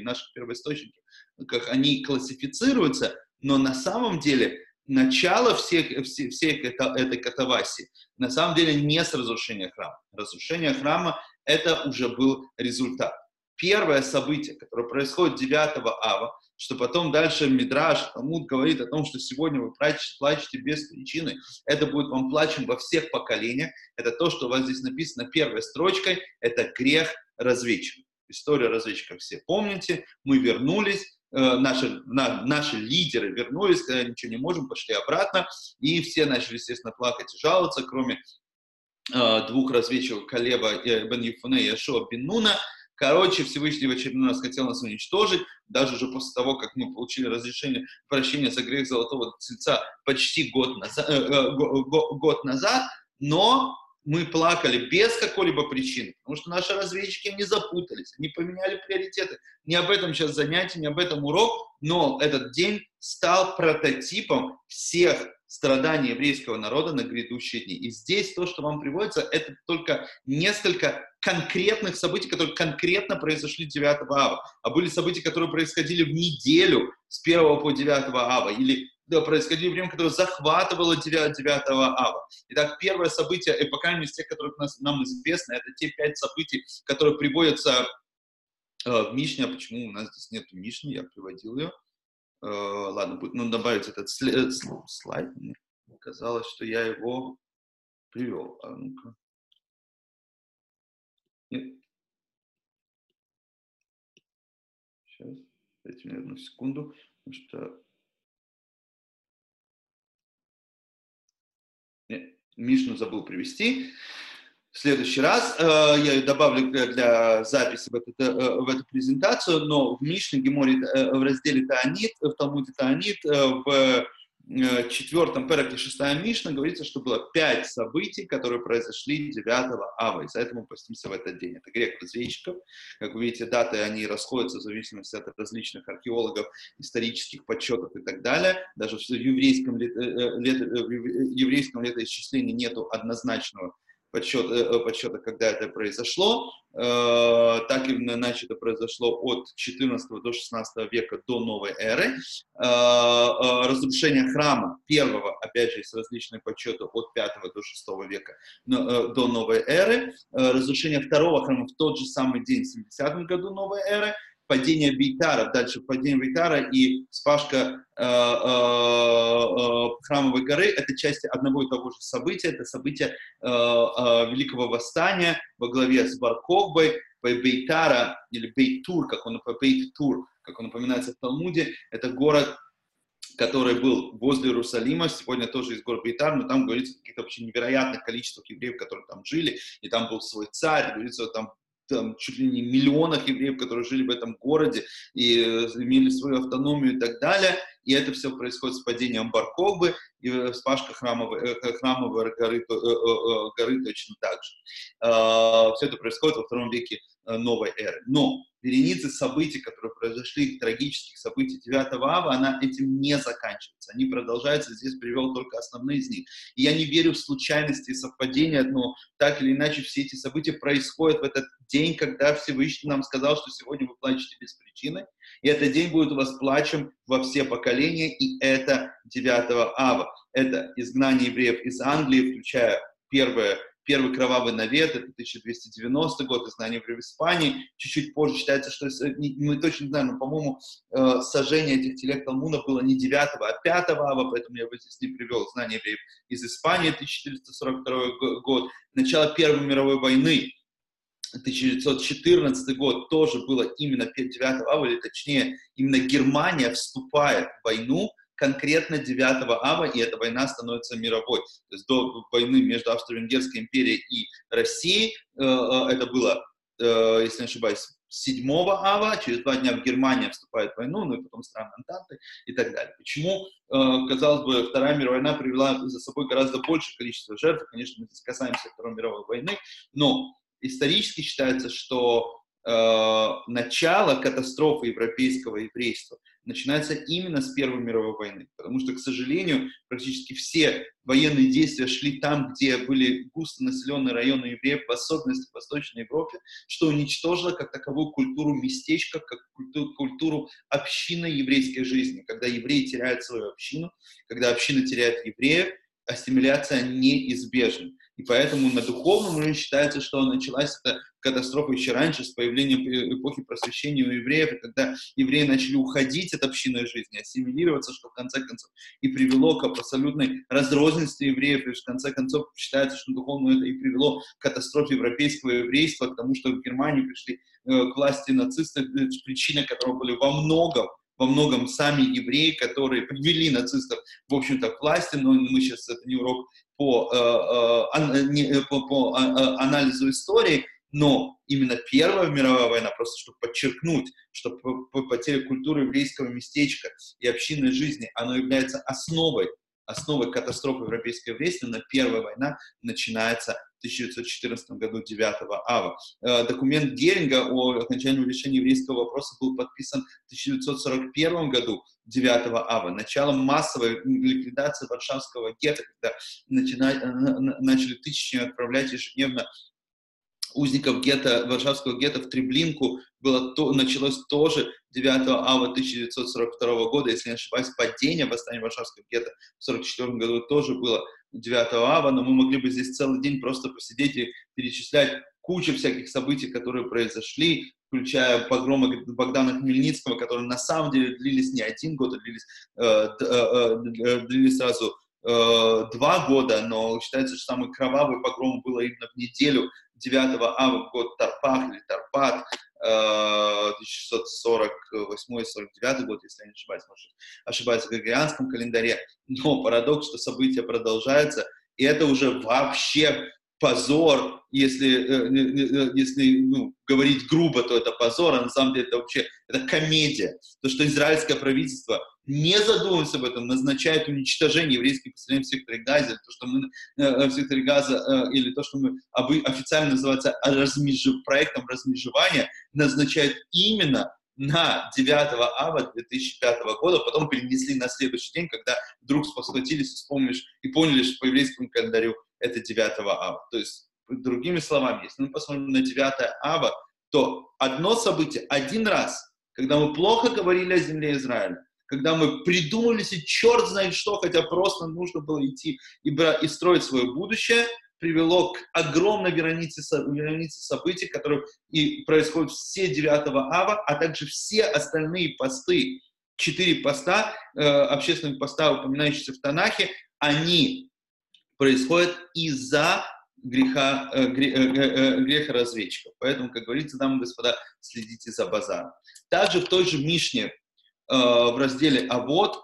в наших первоисточниках, как они классифицируются, но на самом деле начало всех, всех, всех это, этой катавасии на самом деле не с разрушения храма. Разрушение храма – это уже был результат. Первое событие, которое происходит 9 ава, что потом дальше Мидраш, Талмуд говорит о том, что сегодня вы плачете, плачете без причины, это будет вам плачем во всех поколениях, это то, что у вас здесь написано первой строчкой, это грех разведчика. История разведчиков все помните. Мы вернулись, наши, на, наши лидеры вернулись, когда ничего не можем, пошли обратно, и все начали, естественно, плакать и жаловаться, кроме э, двух разведчиков Калеба Бен Юфуне и Ашуа Бен Короче, Всевышний в очередной раз хотел нас уничтожить, даже уже после того, как мы получили разрешение прощения за грех Золотого Тельца почти год назад, э, э, год назад, но мы плакали без какой-либо причины, потому что наши разведчики не запутались, не поменяли приоритеты. Не об этом сейчас занятие, не об этом урок, но этот день стал прототипом всех страданий еврейского народа на грядущие дни. И здесь то, что вам приводится, это только несколько конкретных событий, которые конкретно произошли 9 ава, а были события, которые происходили в неделю с 1 по 9 ава, или да, происходили время, которое захватывало 9, 9 ава. Итак, первое событие, мере, из тех, которые нас, нам известны, это те пять событий, которые приводятся э, в Мишне. А почему у нас здесь нет Мишни? Я приводил ее. Э, ладно, будет, ну, добавить этот слайд. слайд. Мне казалось, что я его привел. А ну-ка. Нет. Сейчас, дайте мне одну секунду, потому что... Мишну забыл привести. В следующий раз э, я ее добавлю для, записи в эту, э, в эту презентацию, но в Мишне Геморе э, в разделе Таанит, в Талмуде Таанит, э, в четвертом переке шестая Мишна говорится, что было пять событий, которые произошли 9 ава, и поэтому постимся в этот день. Это грех разведчиков. Как вы видите, даты, они расходятся в зависимости от различных археологов, исторических подсчетов и так далее. Даже в еврейском, лет, э, э, лет, в еврейском летоисчислении нету однозначного подсчет, э, подсчета, когда это произошло. Э, так или иначе это произошло от 14 до 16 века до новой эры. Э, разрушение храма первого, опять же, есть различные подсчеты от 5 до 6 века до новой эры. Разрушение второго храма в тот же самый день, в 70 году новой эры падение Бейтара, дальше падение Бейтара и вспашка э, э, э, храмовой горы, это части одного и того же события, это событие Великого Восстания во главе с Баркокбой, Бейтара, или Бейтур, как он, Бейтур, как он упоминается в Талмуде, это город, который был возле Иерусалима, сегодня тоже из города Бейтар, но там говорится о каких-то вообще невероятных количествах евреев, которые там жили, и там был свой царь, говорится, там там, чуть ли не миллионах евреев, которые жили в этом городе и э, имели свою автономию и так далее. И это все происходит с падением Баркобы и э, вспашка храмовой, э, храмовой горы, горы точно так же. А, все это происходит во втором веке новой эры. Но вереницы событий, которые произошли, трагических событий 9 ава, она этим не заканчивается. Они продолжаются, здесь привел только основные из них. И я не верю в случайности и совпадения, но так или иначе все эти события происходят в этот день, когда Всевышний нам сказал, что сегодня вы плачете без причины, и этот день будет у вас плачем во все поколения, и это 9 ава. Это изгнание евреев из Англии, включая первое Первый кровавый навет, это 1290 год, изгнание в Испании. Чуть-чуть позже считается, что, мы точно не знаем, но, по-моему, э, сожжение этих телег Талмуна было не 9 а 5 ава, поэтому я его здесь не привел. Знание евреев из Испании, 1442 год. Начало Первой мировой войны, 1914 год тоже было именно 9 ава, или точнее, именно Германия вступает в войну конкретно 9 ава, и эта война становится мировой. То есть до войны между Австро-Венгерской империей и Россией, э, э, это было, э, если не ошибаюсь, 7 ава, через два дня в Германия вступает в войну, ну и потом страны Антанты и так далее. Почему, казалось бы, Вторая мировая война привела за собой гораздо большее количество жертв, конечно, мы здесь касаемся Второй мировой войны, но исторически считается, что начало катастрофы европейского еврейства начинается именно с Первой мировой войны. Потому что, к сожалению, практически все военные действия шли там, где были густо населенные районы евреев, в особенности в Восточной Европе, что уничтожило как таковую культуру местечка, как культуру, культуру общины еврейской жизни. Когда евреи теряют свою общину, когда община теряет евреев, ассимиляция неизбежна. И поэтому на духовном уровне считается, что началась эта катастрофа еще раньше, с появлением эпохи просвещения у евреев, когда евреи начали уходить от общинной жизни, ассимилироваться, что в конце концов и привело к абсолютной разрозненности евреев, и в конце концов считается, что духовно это и привело к катастрофе европейского еврейства, к тому, что в Германии пришли э, к власти нацисты, э, причины которого были во многом во многом сами евреи, которые привели нацистов, в общем-то, к власти, но мы сейчас, это не урок э, э, э, по, по а, анализу истории, но именно Первая мировая война, просто чтобы подчеркнуть, что потеря культуры еврейского местечка и общинной жизни, оно является основой основой катастрофы европейской но Первая война начинается в 1914 году 9 ава. Э, документ Геринга о окончании решения еврейского вопроса был подписан в 1941 году 9 ава. Началом массовой ликвидации Варшавского гетто, когда начали тысячами отправлять ежедневно узников гетто, Варшавского гетто в Треблинку было то, началось тоже 9 ава 1942 года, если не ошибаюсь, падение восстания Варшавского гетто в 1944 году тоже было 9 ава, но мы могли бы здесь целый день просто посидеть и перечислять кучу всяких событий, которые произошли, включая погромы Богдана Хмельницкого, которые на самом деле длились не один год, а длились, э, э, э, длились сразу два года, но считается, что самый кровавый погром было именно в неделю 9 ава год Тарпах или Тарпат, 1648-49 год, если я не ошибаюсь, может, ошибаюсь в григорианском календаре. Но парадокс, что события продолжаются, и это уже вообще позор, если, э, э, если ну, говорить грубо, то это позор, а на самом деле это вообще это комедия. То, что израильское правительство не задумываясь об этом, назначает уничтожение еврейских поселений в секторе Газа, то, что мы э, в секторе Газа, э, или то, что мы официально называется размежи, проектом размежевания, назначают именно на 9 ава 2005 года, потом перенесли на следующий день, когда вдруг спохватились, вспомнишь и поняли, что по еврейскому календарю это 9 ава. То есть, другими словами, если мы посмотрим на 9 ава, то одно событие, один раз, когда мы плохо говорили о земле Израиля, когда мы придумали себе черт знает что, хотя просто нужно было идти и, брать, и строить свое будущее, привело к огромной веренице, веренице событий, которые и происходят все 9 ава, а также все остальные посты, четыре поста, э, общественных поста, упоминающиеся в Танахе, они происходят из-за греха, э, э, э, греха разведчиков. Поэтому, как говорится, дамы и господа, следите за базаром. Также в той же Мишне Э, в разделе «Авод»,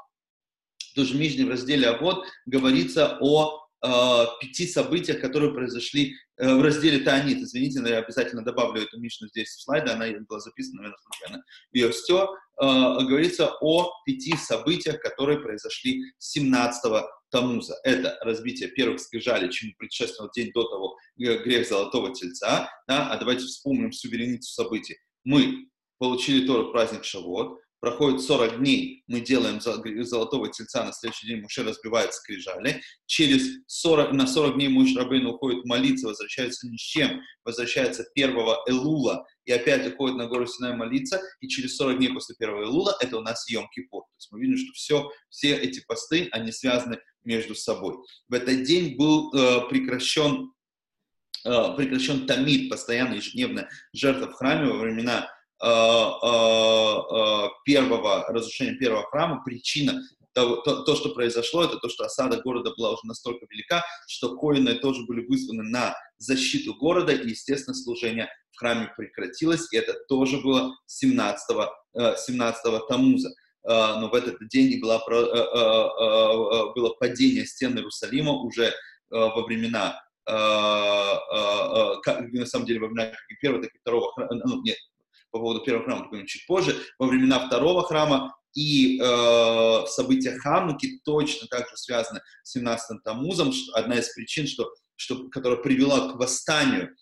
тоже Мишне в разделе «Авод» говорится о э, пяти событиях, которые произошли э, в разделе Таанит. Извините, но я обязательно добавлю эту Мишну здесь в слайды, она была записана, наверное, случайно. Ее все. Говорится о пяти событиях, которые произошли 17 Тамуза. Это разбитие первых скрижалей, чему предшествовал день до того грех Золотого Тельца. Да? А давайте вспомним всю вереницу событий. Мы получили Тору праздник Шавот, проходит 40 дней, мы делаем золотого тельца, на следующий день Муше разбивает скрижали, через 40, на 40 дней Муж Рабейн уходит молиться, возвращается ни с чем, возвращается первого Элула, и опять уходит на гору Синай молиться, и через 40 дней после первого Элула это у нас Йом-Кипур. То есть мы видим, что все, все эти посты, они связаны между собой. В этот день был э, прекращен, э, прекращен тамид, постоянно ежедневная жертва в храме во времена Э, э, э, первого, разрушения первого храма, причина того, то, то, что произошло, это то, что осада города была уже настолько велика, что коины тоже были вызваны на защиту города, и, естественно, служение в храме прекратилось, и это тоже было 17, 17 Тамуза. Но в этот день было, было падение стен Иерусалима уже во времена на самом деле во времена первого, так и второго храма, ну, нет, по поводу первого храма поговорим чуть позже, во времена второго храма и э, события Хануки точно так же связаны с 17-м Тамузом. Одна из причин, что, что, которая привела к восстанию,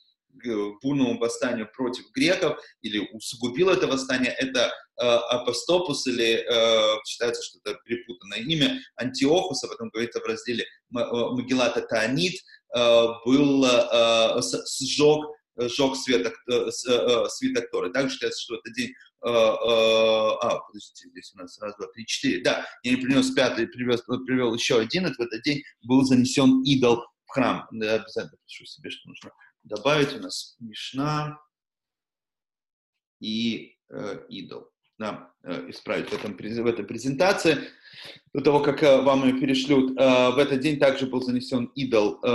бурному восстанию против греков или усугубила это восстание, это э, Апостопус или э, считается, что это перепутанное имя, Антиохус, об этом говорится в разделе Магеллата Таанит, э, был, э, сжег сжег свиток, свиток Торы. Также считается, что это день а, подождите, здесь у нас раз, два, три, четыре. Да, я не принес пятый, привез, привел еще один, это в этот день был занесен идол в храм. Да, обязательно пишу себе, что нужно добавить. У нас Мишна и э, идол. Да, э, исправить в, этом, в этой презентации. До того, как э, вам ее перешлют, э, в этот день также был занесен идол, э,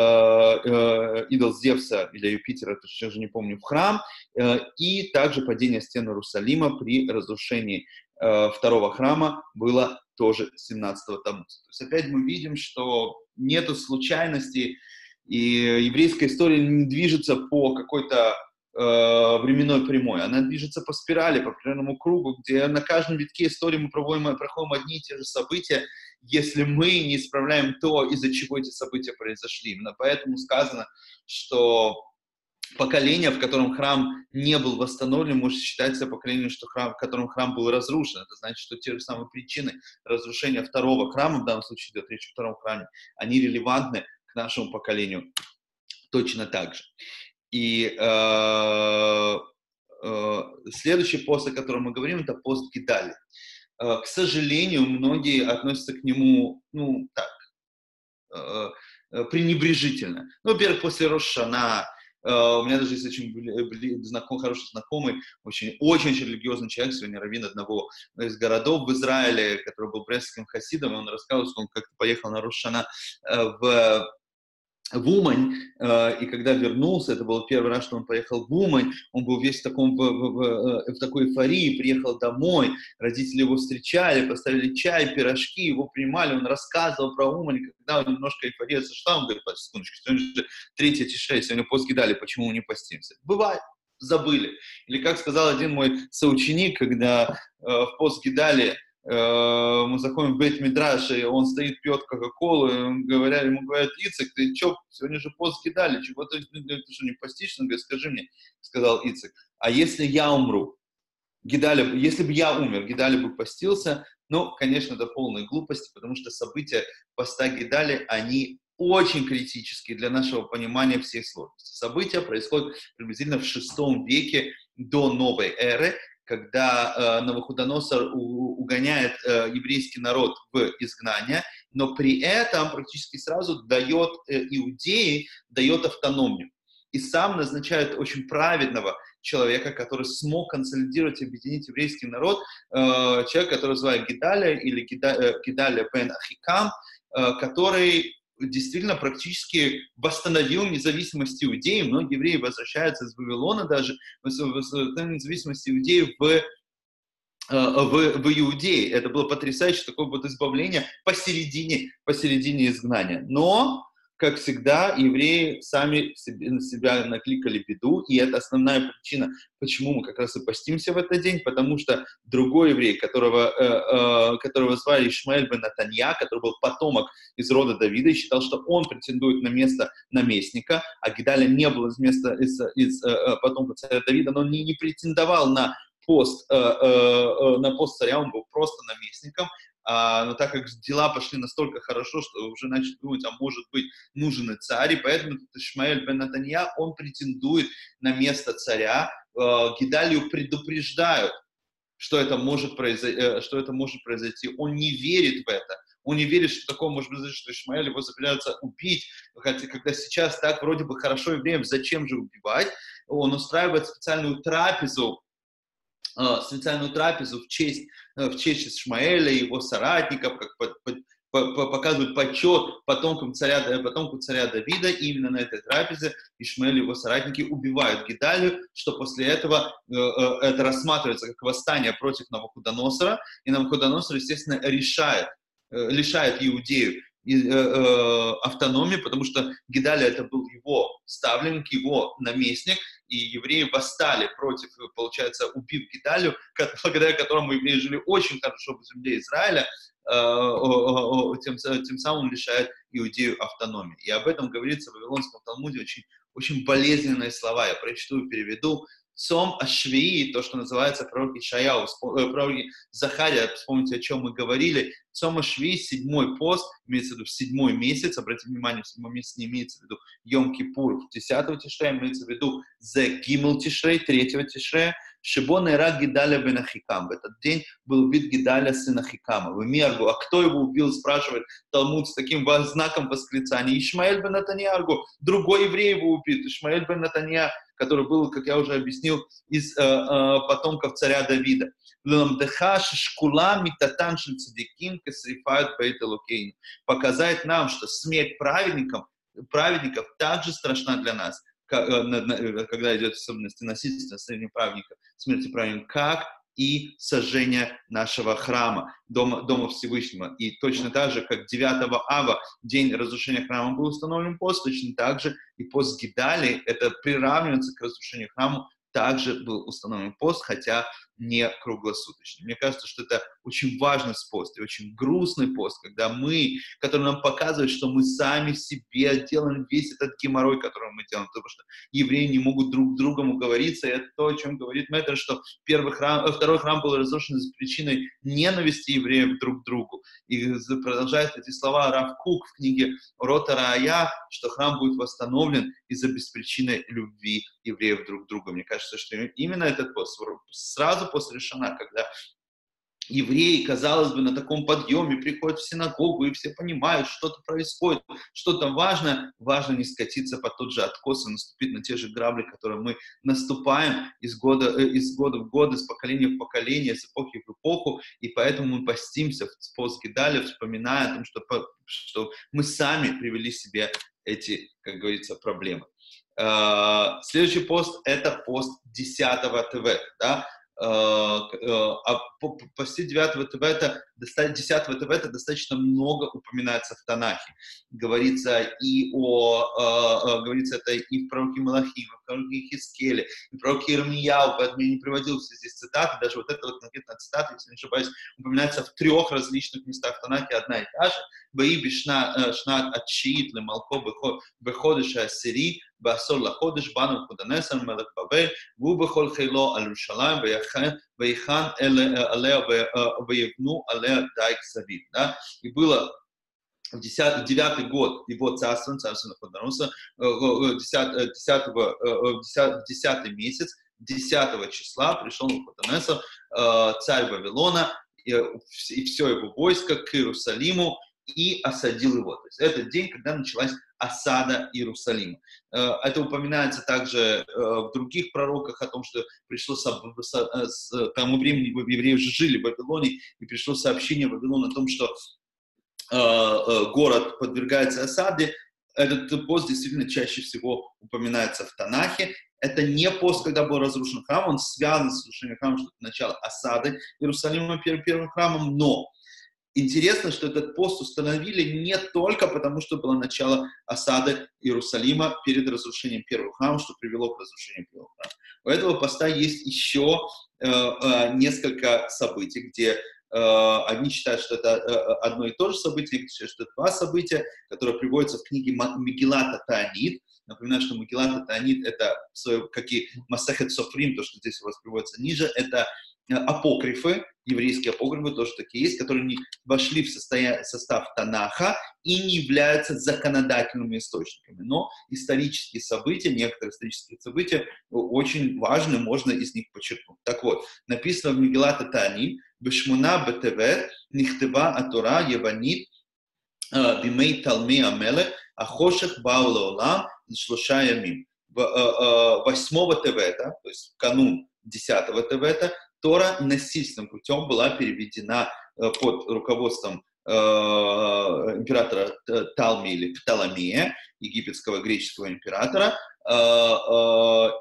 э, идол Зевса или Юпитера, точно же не помню, в храм, э, и также падение стен Иерусалима при разрушении э, второго храма было тоже 17-го Тамуза. То есть опять мы видим, что нету случайностей, и еврейская история не движется по какой-то э, временной прямой, она движется по спирали, по определенному кругу, где на каждом витке истории мы проводим, проходим одни и те же события, если мы не исправляем то, из-за чего эти события произошли. Именно поэтому сказано, что поколение, в котором храм не был восстановлен, может считаться поколением, что храм, в котором храм был разрушен. Это значит, что те же самые причины разрушения второго храма, в данном случае идет речь о втором храме, они релевантны нашему поколению точно так же. И э, э, следующий пост, о котором мы говорим, это пост Гидали. Э, к сожалению, многие относятся к нему, ну, так, э, э пренебрежительно. Ну, во-первых, после Рошана Uh, у меня даже есть очень знаком, хороший знакомый, очень, очень, очень религиозный человек, сегодня раввин одного из городов в Израиле, который был брестским хасидом, и он рассказывал, что он как-то поехал на Рошана uh, в в Умань, э, и когда вернулся, это был первый раз, что он поехал в Умань, он был весь в, таком, в, в, в, э, в такой эйфории, приехал домой, родители его встречали, поставили чай, пирожки, его принимали, он рассказывал про Умань, когда он немножко эйфория сошла, он говорит, секундочку, сегодня же 3 тишей, сегодня пост кидали, почему мы не постимся? Бывает, забыли. Или как сказал один мой соученик, когда э, в пост кидали, Э, мы заходим в Бейт Мидраш, и он стоит, пьет Кока-Колу, и говорят, ему говорят, Ицек, ты чё, сегодня же пост кидали, чего ты, ты, ты что, не постишь? Он говорит, скажи мне, сказал Ицек, а если я умру? Гидаля, если бы я умер, Гидаля бы постился, ну, конечно, это полная глупость, потому что события поста Гидали, они очень критические для нашего понимания всех сложностей. События происходят приблизительно в шестом веке до новой эры, когда э, Навуходоносор у, угоняет э, еврейский народ в изгнание, но при этом практически сразу дает э, иудеи, дает автономию. И сам назначает очень праведного человека, который смог консолидировать объединить еврейский народ, э, человек, который звали Гидаля или Гидаля, э, бен Ахикам, э, который действительно практически восстановил независимость иудеи. Многие евреи возвращаются из Вавилона даже, независимость иудеи в э, в, в Иудее. Это было потрясающе, такое вот избавление посередине, посередине изгнания. Но как всегда, евреи сами на себя накликали беду, и это основная причина, почему мы как раз и постимся в этот день, потому что другой еврей, которого, э, э, которого звали Ишмаэль бен Натанья, который был потомок из рода Давида, и считал, что он претендует на место наместника, а Гидаля не был из места из, из э, э потомка царя Давида, но он не, не претендовал на пост, э, э, э, на пост царя, он был просто наместником, а, но так как дела пошли настолько хорошо, что уже начали думать, а может быть нужен и царь, и поэтому Ишмаэль бен Натанья, он претендует на место царя, Гидалию предупреждают, что это, может произойти, что это может произойти. Он не верит в это. Он не верит, что такое может произойти, что Ишмаэль его собираются убить. Хотя, когда сейчас так вроде бы хорошо евреям, зачем же убивать? Он устраивает специальную трапезу специальную трапезу в честь, э, в честь Ишмаэля и его соратников, как под, под, по, показывают почет потомкам царя, э, потомку царя Давида, и именно на этой трапезе Ишмаэль и его соратники убивают Гидалию, что после этого э, э, это рассматривается как восстание против Навуходоносора, и Навуходоносор, естественно, решает, э, лишает Иудею э, э, автономии, потому что Гидалия это был его ставленник, его наместник, и евреи восстали против, получается, убив Гидалию, благодаря которому евреи жили очень хорошо в земле Израиля, э, тем, тем самым лишает иудею автономии. И об этом говорится в Вавилонском Талмуде очень, очень болезненные слова. Я прочту и переведу. Цом Ашвии, то, что называется пророк Ишаяу, э, пророк Захария, вспомните, о чем мы говорили, Цом Ашвии, седьмой пост, имеется в виду седьмой месяц, обратите внимание, в седьмой месяц не имеется в виду Йом Кипур, в десятого тишрея имеется в виду Зе Гимл Тишрей, третьего Тишрея, Шибон Ира Гидаля бен. В этот день был убит Гидаля, сын Ахикама. В Мергу. А кто его убил, спрашивает Талмуд с таким знаком восклицания. Ишмаэль бен Натаньяргу. Другой еврей его убит. Ишмаэль бен который был, как я уже объяснил, из э, э, потомков царя Давида. Показать нам, что смерть праведникам, праведников также страшна для нас, Э, э, когда идет особенности насильства среди праведников, смерти праведников, как и сожжение нашего храма, дома, дома Всевышнего. И точно так же, как 9 ава, день разрушения храма был установлен пост, точно так же и пост Гидали, это приравнивается к разрушению храма, также был установлен пост, хотя не круглосуточный. Мне кажется, что это очень важный пост и очень грустный пост, когда мы, который нам показывает, что мы сами себе делаем весь этот геморрой, который мы делаем, потому что евреи не могут друг другом уговориться, и это то, о чем говорит Мэтр, что первый храм, э, второй храм был разрушен с причиной ненависти евреев друг к другу. И продолжает эти слова Рав Кук в книге Рота Раая, что храм будет восстановлен из-за беспричинной любви евреев друг к другу. Мне кажется, что именно этот пост сразу сразу после Шана, когда евреи, казалось бы, на таком подъеме приходят в синагогу, и все понимают, что-то происходит, что-то важно, важно не скатиться под тот же откос и наступить на те же грабли, которые мы наступаем из года, э, из года в год, из поколения в поколение, с эпохи в эпоху, и поэтому мы постимся в пост Гидаля, вспоминая о том, что, что мы сами привели себе эти, как говорится, проблемы. Uh, следующий пост – это пост 10 ТВ. Да? Э, э, а почти 9 ТВ это 10 ТВ это достаточно много упоминается в Танахе. Говорится и о, э, говорится это и в пророке Малахи, и в пророке Хискеле, и в пророке Ирмияу, поэтому я не приводил все здесь цитаты, даже вот эта вот конкретная цитата, если не ошибаюсь, упоминается в трех различных местах в Танахе, одна и та же. Баи бишна шнат атшиит лемалко беходыша ассири, בעשור לחודש באנו נבוכדנצר מלך בבל, והוא בכל חילו על ירושלים, ויחן עליה ויבנו עליה дайк סביב. Да? И было в, десятый, в девятый год его царства, царства Навуходоносора, в десятый месяц, 10 числа пришел Навуходоносор, царь Вавилона, и, и все его войско к Иерусалиму, и осадил его. То есть это день, когда началась осада Иерусалима. Э, это упоминается также э, в других пророках о том, что пришло э, к тому времени евреи уже жили в Вавилоне, и пришло сообщение в Вавилон о том, что город подвергается осаде. Этот пост действительно чаще всего упоминается в Танахе. Это не пост, когда был разрушен храм, он связан с разрушением храма, что это начало осады Иерусалима первым храмом, но Интересно, что этот пост установили не только потому, что было начало осады Иерусалима перед разрушением первого храма, что привело к разрушению первого храма. У этого поста есть еще э, э, несколько событий, где э, одни считают, что это э, одно и то же событие, другие считают, что это два события, которые приводятся в книге Мегилата Таанит. Напоминаю, что Мегилата Таанит — это, как и Масахет Софрим, то, что здесь у вас приводится ниже, это апокрифы, еврейские апокрифы тоже такие есть, которые не вошли в состоя... состав Танаха и не являются законодательными источниками. Но исторические события, некоторые исторические события очень важны, можно из них подчеркнуть. Так вот, написано в Мегилата Тани, Бешмуна Бетевет, Нихтева Атура, Еванит, э, Бимей Талми Амеле, Ахошех Баула Олам, Шлуша Ямим. 8 Тевета, то есть канун 10 Тевета, Тора насильственным путем была переведена э, под руководством э, императора Талми или Птоломея, египетского греческого императора, э,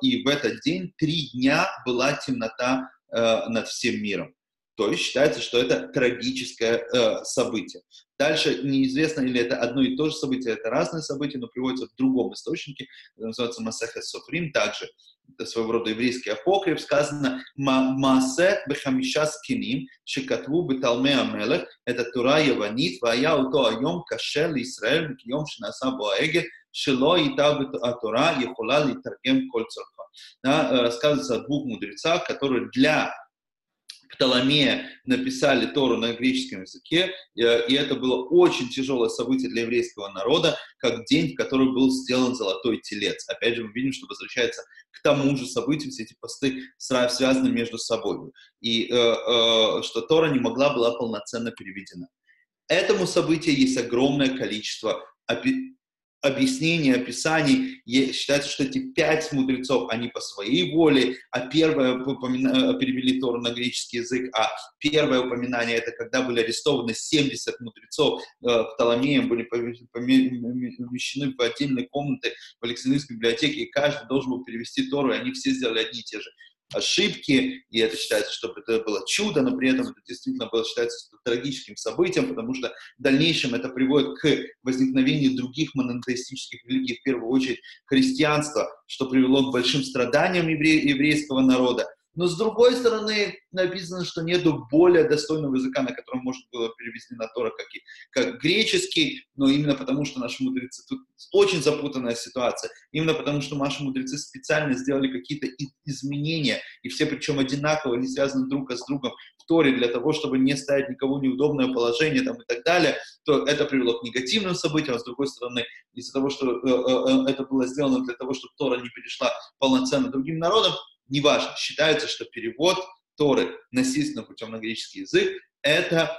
и в этот день три дня была темнота над всем миром. То есть считается, что это трагическое событие. Дальше неизвестно, или это одно и то же событие, это разное событие, но приводится в другом источнике, называется Масеха Софрим, также это своего рода еврейский апокриф, сказано «Масе бехамиша скиним шикатву беталме амелех» это Тура Яванит, «Вая уто айом кашел Исраэль, кием шинаса боэге, шило и Атура, а ехула литаргем коль да, э, рассказывается о двух мудрецах, которые для Птоломея написали Тору на греческом языке, и это было очень тяжелое событие для еврейского народа, как день, в который был сделан золотой телец. Опять же, мы видим, что возвращается к тому же событию, все эти посты связаны между собой, и э, э, что Тора не могла была полноценно переведена. Этому событию есть огромное количество объяснений, описаний. Считается, что эти пять мудрецов, они по своей воле, а первое упомина... перевели Тору на греческий язык, а первое упоминание это когда были арестованы 70 мудрецов э, Птоломеем, были помещены в отдельные комнаты в Александрийской библиотеке, и каждый должен был перевести Тору, и они все сделали одни и те же ошибки, и это считается, что это было чудо, но при этом это действительно было считается трагическим событием, потому что в дальнейшем это приводит к возникновению других монотеистических религий, в первую очередь христианства, что привело к большим страданиям евре- еврейского народа. Но с другой стороны, написано, что нету более достойного языка, на котором можно было перевести на Тора, как, и, как греческий, но именно потому, что наши мудрецы, тут очень запутанная ситуация, именно потому, что наши мудрецы специально сделали какие-то изменения, и все причем одинаково, не связаны друг с другом в Торе, для того, чтобы не ставить никого в неудобное положение там, и так далее, то это привело к негативным событиям, а с другой стороны, из-за того, что э, э, э это было сделано для того, чтобы Тора не перешла полноценно другим народам, неважно, считается, что перевод Торы насильственным путем на греческий язык – это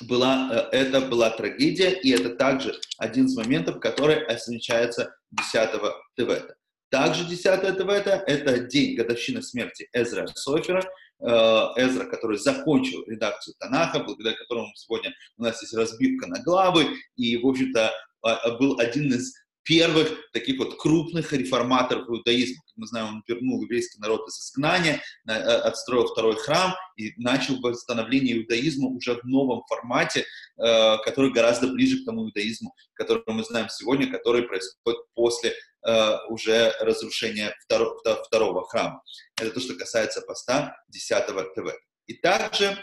была, э, это была трагедия, и это также один из моментов, который отмечается 10 Тевета. Также 10 Тевета – это день годовщины смерти Эзра Софера, э, Эзра, который закончил редакцию Танаха, благодаря которому сегодня у нас есть разбивка на главы, и, в общем-то, а, был один из первых таких вот крупных реформаторов иудаизма. Как мы знаем, он вернул еврейский народ из изгнания, э, отстроил второй храм и начал восстановление иудаизма уже в новом формате, э, который гораздо ближе к тому иудаизму, который мы знаем сегодня, который происходит после э, уже разрушения второго, второго храма. Это то, что касается поста 10 ТВ. И также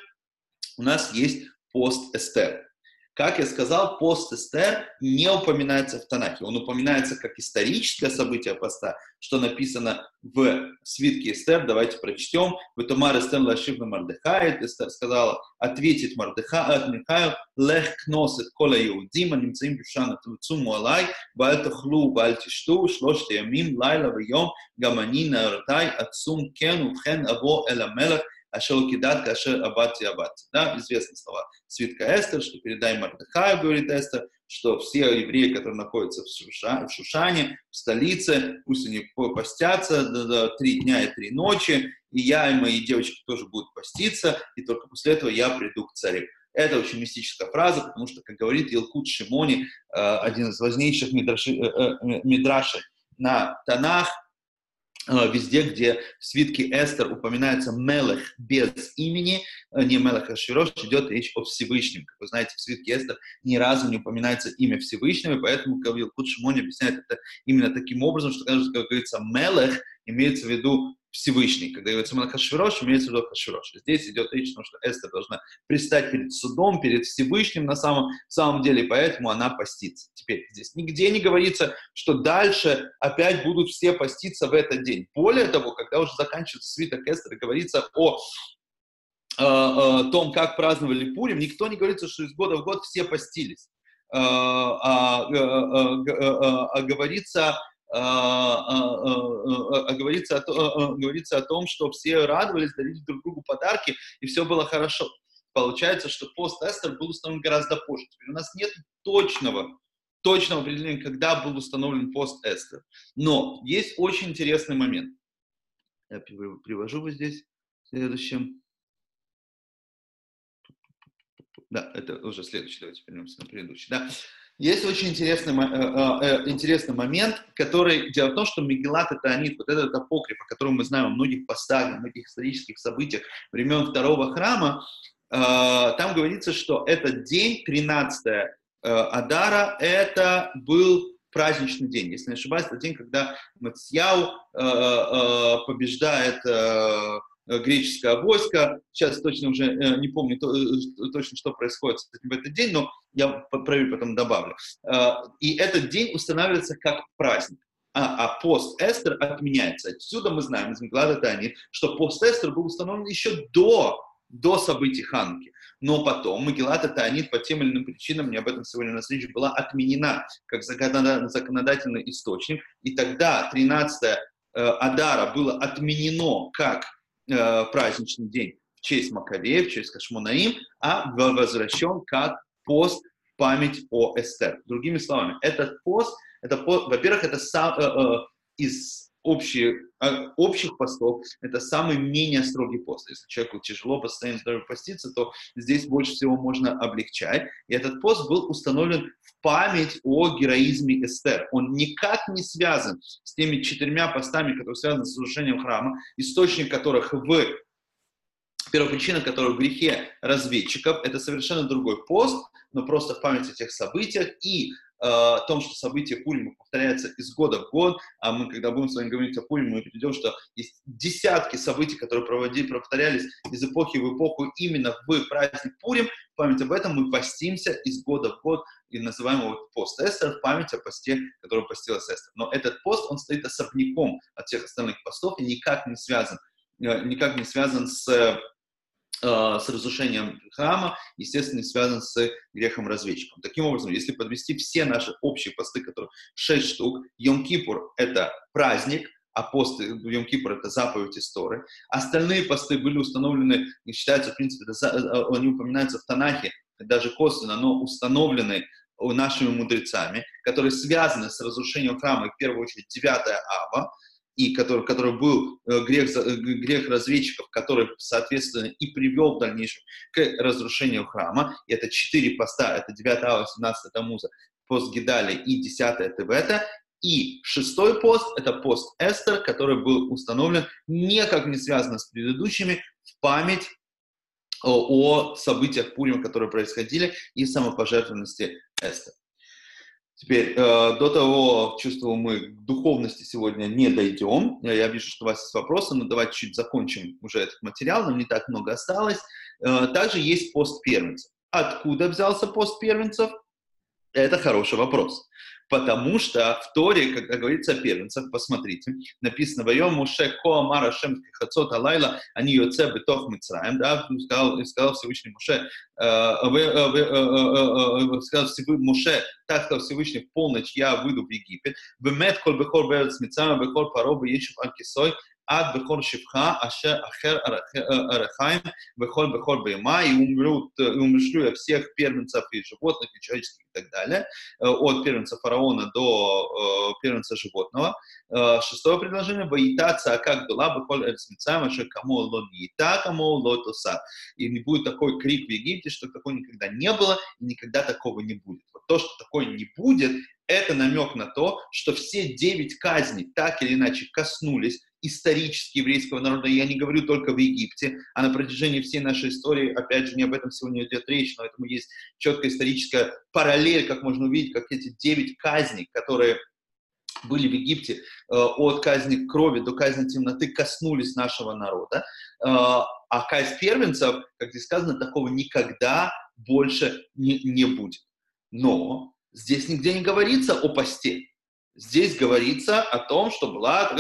у нас есть пост Эстер. Как я сказал, пост Эстер не упоминается в Танахе. Он упоминается как историческое событие поста, что написано в свитке Эстер. Давайте прочтем. «Ветумар Эстер лашивна Мардыхает». Эстер сказала, ответит э, Михаил. «Лех кносет кола иудима немцем бюшана твцу муалай, бааль тахлу, бааль тишту, шлошт ямим, лайла вьем, гаманина ртай, отцум кену, вхен аво эламелах, Ашел кидат, кашер абати абати. Да, известные слова. Свитка Эстер, что передай Мардыхаю, говорит Эстер, что все евреи, которые находятся в, Шуша, в Шушане, в столице, пусть они постятся до, до три дня и три ночи, и я и мои девочки тоже будут поститься, и только после этого я приду к царю. Это очень мистическая фраза, потому что, как говорит Илкут Шимони, э, один из важнейших э, э, мидрашей на Танах, везде, где в свитке Эстер упоминается Мелех без имени, э, не Мелех Аширош, идет речь о Всевышнем. Как вы знаете, в свитке Эстер ни разу не упоминается имя Всевышнего, поэтому Кавил Кудшимони объясняет это именно таким образом, что, когда говорится Мелех, имеется в виду Всевышний. Когда говорится Хашвирош, имеется в виду Хашвирош. Здесь идет речь о том, что Эстер должна пристать перед судом, перед Всевышним на самом, самом деле, поэтому она постится. Теперь здесь нигде не говорится, что дальше опять будут все поститься в этот день. Более того, когда уже заканчивается свиток Эстер, говорится о том, как праздновали Пурим, никто не говорится, что из года в год все постились. А, а, а, а говорится а, а, говорится, о, говорится о том, что все радовались, дарили друг другу подарки, и все было хорошо. Получается, что пост Эстер был установлен гораздо позже. Теперь у нас нет точного, точного определения, когда был установлен пост Эстер. Но есть очень интересный момент. Я привожу вот здесь следующим. Да, это уже следующий. Давайте вернемся на предыдущий. Да. Есть очень интересный, э, э, э, интересный момент, который... Дело в том, что Мегелат это Анит, вот этот апокриф, о котором мы знаем о многих постах, о многих исторических событиях времен второго храма, там говорится, что этот день, 13 Адара, это был праздничный день. Если не ошибаюсь, это день, когда Мацьяу побеждает Э, греческое войско. Сейчас точно уже э, не помню э, точно, что происходит в этот день, но я проверю, потом добавлю. И этот день устанавливается как праздник. а, а пост Эстер отменяется. Отсюда мы знаем из Меглада Тани, что пост Эстер был установлен еще до, до событий Ханки. Но потом Магеллата Таанит по тем или иным причинам, мне об этом сегодня на встрече, была отменена как законодательный источник. И тогда 13 э, Адара было отменено как э, праздничный день в честь Макавеев, в честь Кашмунаим, а возвращен как пост память о Эстер. Другими словами, этот пост, это, во-первых, это сам, э, э, из общие, а, общих постов, это самый менее строгий пост. Если человеку тяжело постоянно здоровье поститься, то здесь больше всего можно облегчать. И этот пост был установлен в память о героизме Эстер. Он никак не связан с теми четырьмя постами, которые связаны с разрушением храма, источник которых в первопричина которых в грехе разведчиков, это совершенно другой пост, но просто в память о тех событиях и Э, о том, что события Пурима повторяются из года в год, а мы, когда будем с вами говорить о Пуриме, мы придем, что есть десятки событий, которые проводили, повторялись из эпохи в эпоху именно в праздник Пурим. В память об этом мы постимся из года в год и называем его пост Эстер в память о посте, который постилась Эстер. Но этот пост, он стоит особняком от всех остальных постов и никак не связан, э, никак не связан с Э, с разрушением храма, естественно, связан с грехом разведчиком. Таким образом, если подвести все наши общие посты, которые шесть штук, Йом-Кипур — это праздник, а пост Йом-Кипур — это заповедь истории. Остальные посты были установлены, считаются, в принципе, э, они упоминаются в Танахе, даже косвенно, но установлены нашими мудрецами, которые связаны с разрушением храма, в первую очередь, 9 ава, и который, который был э, грех, э, грех разведчиков, который, соответственно, и привел в дальнейшем к разрушению храма. И это четыре поста, это 9 ава, 17 Тамуза, пост Гидали и 10 Тевета. И шестой пост — это пост Эстер, который был установлен никак не связано с предыдущими, в память о событиях Пурима, которые происходили, и самопожертвованности Эстер. Теперь, э, до того, чувствую, мы к духовности сегодня не дойдем. Я вижу, что у вас есть вопросы, но давайте чуть закончим уже этот материал, нам не так много осталось. Э, также есть пост первенцев. Откуда взялся пост первенцев? Это хороший вопрос. Потому что в Торе, когда говорится о первенцах, посмотрите, написано «Вайом Муше ко амара шем хацот алайла, они йоце бетох мицраем», да, сказал, сказал Всевышний Муше, сказал Всевышний Муше, так сказал Всевышний, в полночь я выйду в Египет, «Вемет кол бехор беэрц мицраем, бехор паро беешев анкисой, עד בכל שפחה אשר אחר арахаем, бехоль бехоль бейма, и умрут, умрешлю я всех первенцев и животных, и человеческих и так далее, от первенца фараона до первенца животного. Шестое предложение, боитаться, а как была бехоль эрцмицаем, аше кому ло не та, кому ло тоса. И не будет такой крик в Египте, что такого никогда не было, и никогда такого не будет. Вот то, что такое не будет, это намек на то, что все девять казней так или иначе коснулись исторически еврейского народа. Я не говорю только в Египте, а на протяжении всей нашей истории, опять же, не об этом сегодня идет речь, но этому есть четкая историческая параллель, как можно увидеть, как эти девять казней, которые были в Египте э, от казни крови до казни темноты, коснулись нашего народа. Э, а казнь первенцев, как здесь сказано, такого никогда больше не, не будет. Но здесь нигде не говорится о посте. Здесь говорится о том, что была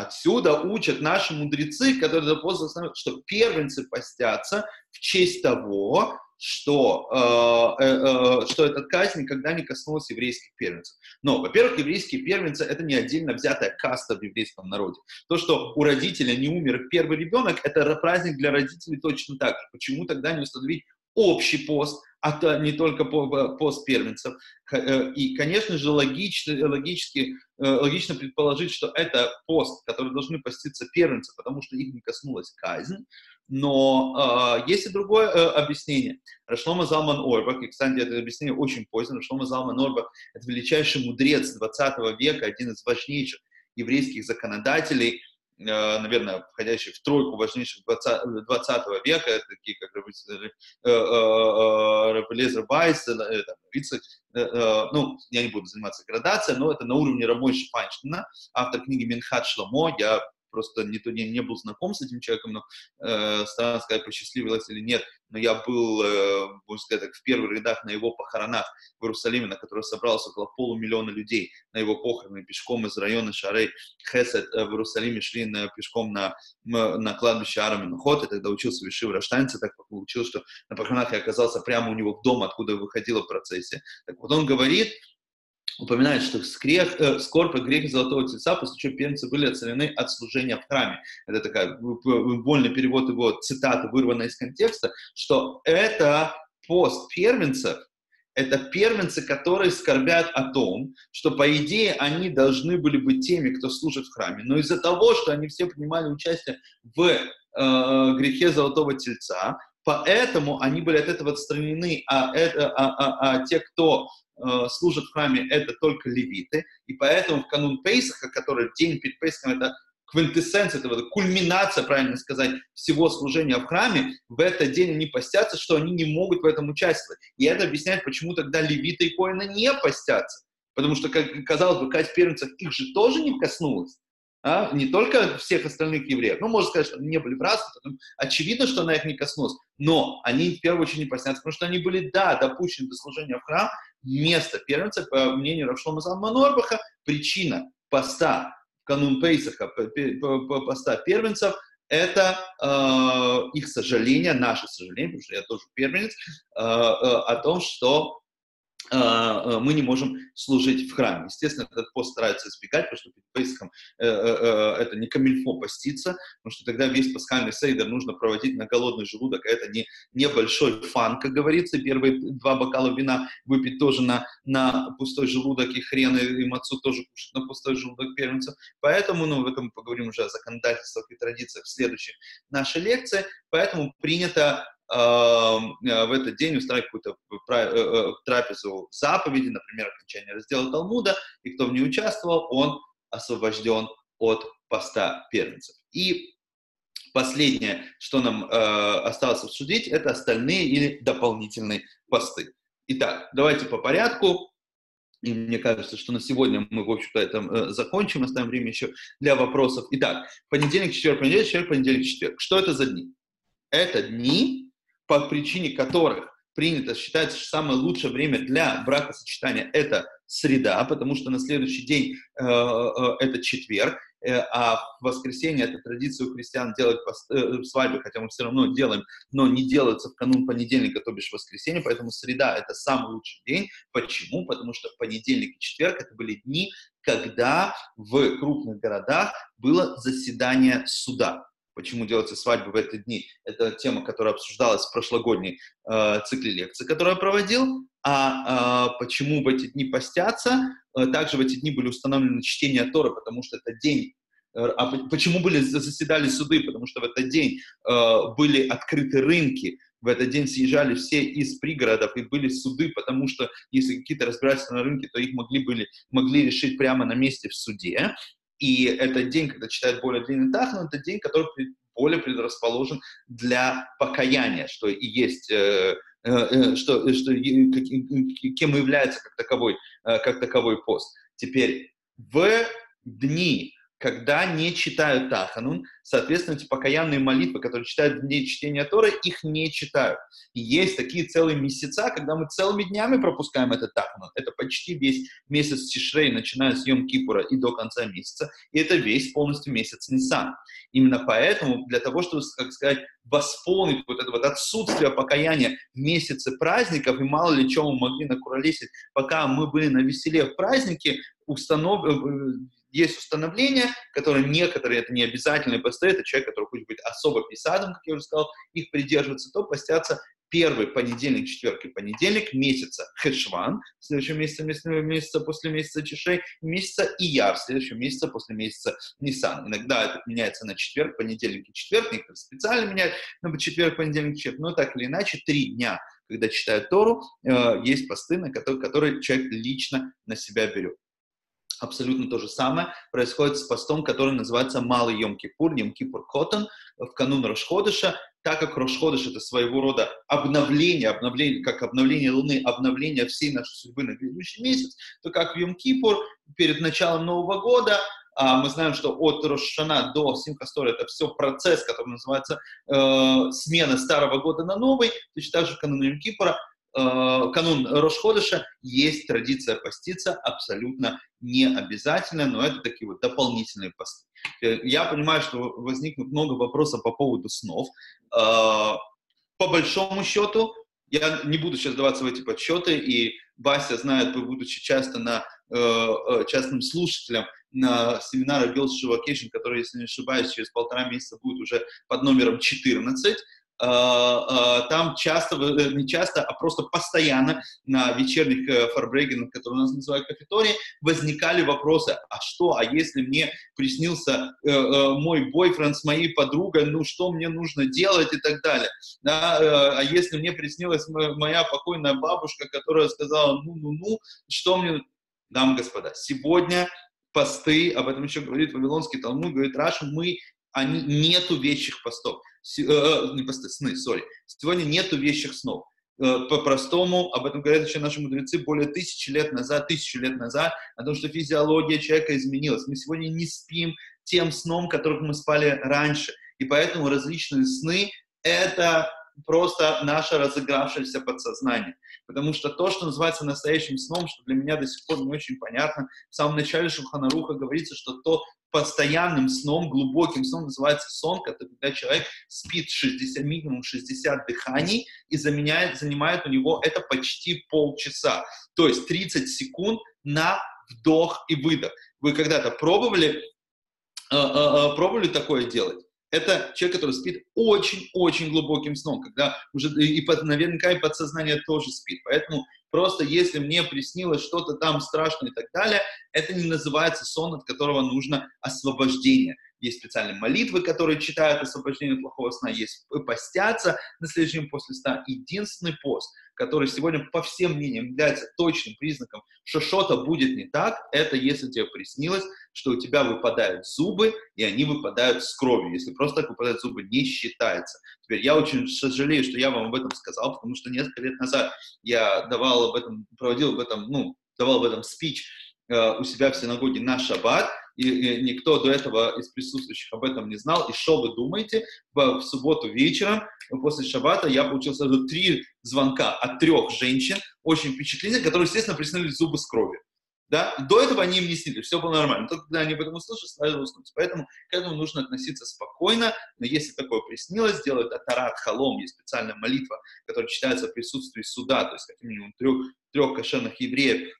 Отсюда учат наши мудрецы, которые после что первенцы постятся в честь того, что, э, э, э, что этот казнь никогда не коснулась еврейских первенцев. Но, во-первых, еврейские первенцы — это не отдельно взятая каста в еврейском народе. То, что у родителя не умер первый ребенок, это праздник для родителей точно так же. Почему тогда не установить общий пост, а то не только пост первенцев. Э, и, конечно же, логично, логически, э, логично предположить, что это пост, который должны поститься первенцы, потому что их не коснулась казнь. Но э, есть и другое э, объяснение. Рашлома Залман Орбак, и, кстати, это объяснение очень поздно, Рашлома Залман Орбак — это величайший мудрец 20 века, один из важнейших еврейских законодателей, Э, наверное, входящие в тройку важнейших 20, 20 века, такие как Лезер Байс, ну, я не буду заниматься градацией, но это на уровне Рамой Шпайнштейна, автор книги Минхат Шломо, я просто не, то, не, не был знаком с этим человеком, но э, странно сказать, посчастливилось или нет, но я был, э, можно сказать так, в первых рядах на его похоронах в Иерусалиме, на которых собралось около полумиллиона людей на его похороны пешком из района Шарей Хесед э, в Иерусалиме шли на, пешком на, на кладбище Араминхот, я тогда учился в Вишиве Раштанце, так получилось, что на похоронах я оказался прямо у него в дом, откуда выходила в процессе. Так вот он говорит, упоминает, что скрех, э, скорбь и грехи Золотого Тельца, после чего первенцы были отцелены от служения в храме. Это такая вольный перевод его цитаты, вырванная из контекста, что это пост первенцев, это первенцы, которые скорбят о том, что, по идее, они должны были быть теми, кто служит в храме. Но из-за того, что они все принимали участие в э, грехе Золотого Тельца, поэтому они были от этого отстранены, а, это, а, а, а те, кто э, служат в храме, это только левиты, и поэтому в канун Пейсаха, который день перед Пейсахом, это квинтэссенция этого, кульминация, правильно сказать, всего служения в храме, в этот день они постятся, что они не могут в этом участвовать. И это объясняет, почему тогда левиты и коины не постятся. Потому что, как казалось бы, кать первенцев их же тоже не коснулась. А? Не только всех остальных евреев. Ну, можно сказать, что они не были братством, очевидно, что она их не коснулась. Но они в первую очередь не постятся, потому что они были, да, допущены до служения в храм, место первенца, по мнению Равшлома Залма Норбаха, причина поста канун Пейсаха, поста первенцев, это э, их сожаление, наше сожаление, потому что я тоже первенец, э, э, о том, что мы не можем служить в храме. Естественно, этот пост стараются избегать, потому что перед Пейсхом э, э, э, это не камильфо поститься, потому что тогда весь пасхальный сейдер нужно проводить на голодный желудок, а это не небольшой фан, как говорится, первые два бокала вина выпить тоже на, на пустой желудок, и хрен, и, и мацу тоже кушать на пустой желудок первенцев. Поэтому, ну, в этом мы поговорим уже о законодательствах и традициях в следующей нашей лекции, поэтому принято в этот день устраивать какую-то э, э, трапезу заповеди, например, окончание раздела Талмуда, и кто в ней участвовал, он освобожден от поста первенцев. И последнее, что нам э, осталось обсудить, это остальные или дополнительные посты. Итак, давайте по порядку. И мне кажется, что на сегодня мы, в общем-то, это э, закончим, оставим время еще для вопросов. Итак, понедельник, четверг, понедельник, четверг, понедельник, четверг. Что это за дни? Это дни, по причине которых принято считать, что самое лучшее время для бракосочетания – это среда, потому что на следующий день э, э, это четверг, э, а в воскресенье это традиция у христиан делать э, свадьбы, хотя мы все равно делаем, но не делается в канун понедельника, то бишь воскресенье, поэтому среда – это самый лучший день. Почему? Потому что понедельник и четверг – это были дни, когда в крупных городах было заседание суда почему делаются свадьбы в эти дни. Это тема, которая обсуждалась в прошлогодней э, цикле лекций, которую я проводил. А э, почему в эти дни постятся? Э, также в эти дни были установлены чтения Торы, потому что это день э, а почему были заседали суды? Потому что в этот день э, были открыты рынки, в этот день съезжали все из пригородов и были суды, потому что если какие-то разбирательства на рынке, то их могли, были, могли решить прямо на месте в суде. И этот день, когда читают более длинный Тахнун, это день, который более предрасположен для покаяния, что и есть э, э, э что, что кем является как таковой, э, как таковой пост. Теперь в дни, когда не читают Таханун, Соответственно, эти покаянные молитвы, которые читают в дни чтения Торы, их не читают. И есть такие целые месяца, когда мы целыми днями пропускаем этот Таханун. Это почти весь месяц Тишрей, начиная с Йом Кипура и до конца месяца. И это весь полностью месяц Нисан. Именно поэтому, для того, чтобы, как сказать, восполнить вот это вот отсутствие покаяния в месяце праздников, и мало ли чего мы могли накуролесить, пока мы были на веселе в празднике, установ... Есть установления, которые некоторые, это не обязательные посты, это человек, который хочет быть особо писадом, как я уже сказал, их придерживаться, то постятся первый понедельник, четверг и понедельник месяца Хешван, следующего месяца, месяца после месяца Чешей, месяца Ияр, следующего месяца после месяца Нисан. Иногда это меняется на четверг, понедельник и четверг, некоторые специально меняют на четверг, понедельник, четверг, но так или иначе, три дня, когда читают Тору, э, есть посты, на которые, которые человек лично на себя берет. Абсолютно то же самое происходит с постом, который называется Малый Йом-Кипур, Йом-Кипур Котон, в канун Рошходыша, так как Рошходыш это своего рода обновление, обновление, как обновление Луны, обновление всей нашей судьбы на грядущий месяц, то как в Йом-Кипур перед началом Нового года а мы знаем, что от Рошана до Симхастора это все процесс, который называется э, смена старого года на новый, точно так же канун Йом Кипура, э, канун Рошходыша есть традиция поститься абсолютно не обязательно, но это такие вот дополнительные посты. Э, я понимаю, что возникнут много вопросов по поводу снов. Э, по большому счету, я не буду сейчас даваться в эти подсчеты, и Вася знает, будучи часто на э, э частным слушателем на семинары Girls Vacation, который, если не ошибаюсь, через полтора месяца будет уже под номером 14, а, а, там часто, э, не часто, а просто постоянно на вечерних э, фарбрейгенах, которые у нас называют кафетории, возникали вопросы, а что, а если мне приснился э, мой бойфренд с моей подругой, ну что мне нужно делать и так далее. Да, а если мне приснилась моя покойная бабушка, которая сказала, ну-ну-ну, что мне... Дамы и господа, сегодня посты, об этом еще говорит Вавилонский Талмуд, говорит Раша, мы, они, нету вещих постов. Э, э, не посты, сны, сори. Сегодня нету вещих снов. Э, по-простому, об этом говорят еще наши мудрецы более тысячи лет назад, тысячу лет назад, о том, что физиология человека изменилась. Мы сегодня не спим тем сном, которым мы спали раньше. И поэтому различные сны — это просто наше разыгравшееся подсознание. Потому что то, что называется настоящим сном, что для меня до сих пор не очень понятно, в самом начале Шуханаруха говорится, что то постоянным сном, глубоким сном называется сон, когда человек спит 60, минимум 60 дыханий и заменяет, занимает у него это почти полчаса. То есть 30 секунд на вдох и выдох. Вы когда-то пробовали, э, э, э, пробовали такое делать? Это человек, который спит очень-очень глубоким сном, когда уже и под, наверняка и подсознание тоже спит. Поэтому просто если мне приснилось что-то там страшное и так далее, это не называется сон, от которого нужно освобождение. Есть специальные молитвы, которые читают освобождение от плохого сна, есть постятся на следующий день после сна. Единственный пост, который сегодня по всем мнениям является точным признаком, что что-то будет не так, это если тебе приснилось, что у тебя выпадают зубы, и они выпадают с кровью. Если просто так выпадают зубы, не считается. Теперь я очень сожалею, что я вам об этом сказал, потому что несколько лет назад я давал об этом, проводил об этом, ну, давал об этом спич э, у себя в синагоге на шаббат, и, никто до этого из присутствующих об этом не знал. И что вы думаете? В, в субботу вечером, после шаббата, я получил сразу три звонка от трех женщин, очень впечатлительных, которые, естественно, приснились зубы с кровью. Да? До этого они им не снились, все было нормально. Только когда они об этом услышали, сразу уснуть. Поэтому к этому нужно относиться спокойно. Но если такое приснилось, делают атарат халом, есть специальная молитва, которая читается в присутствии суда, то есть как минимум трех, трех кошерных евреев, Э,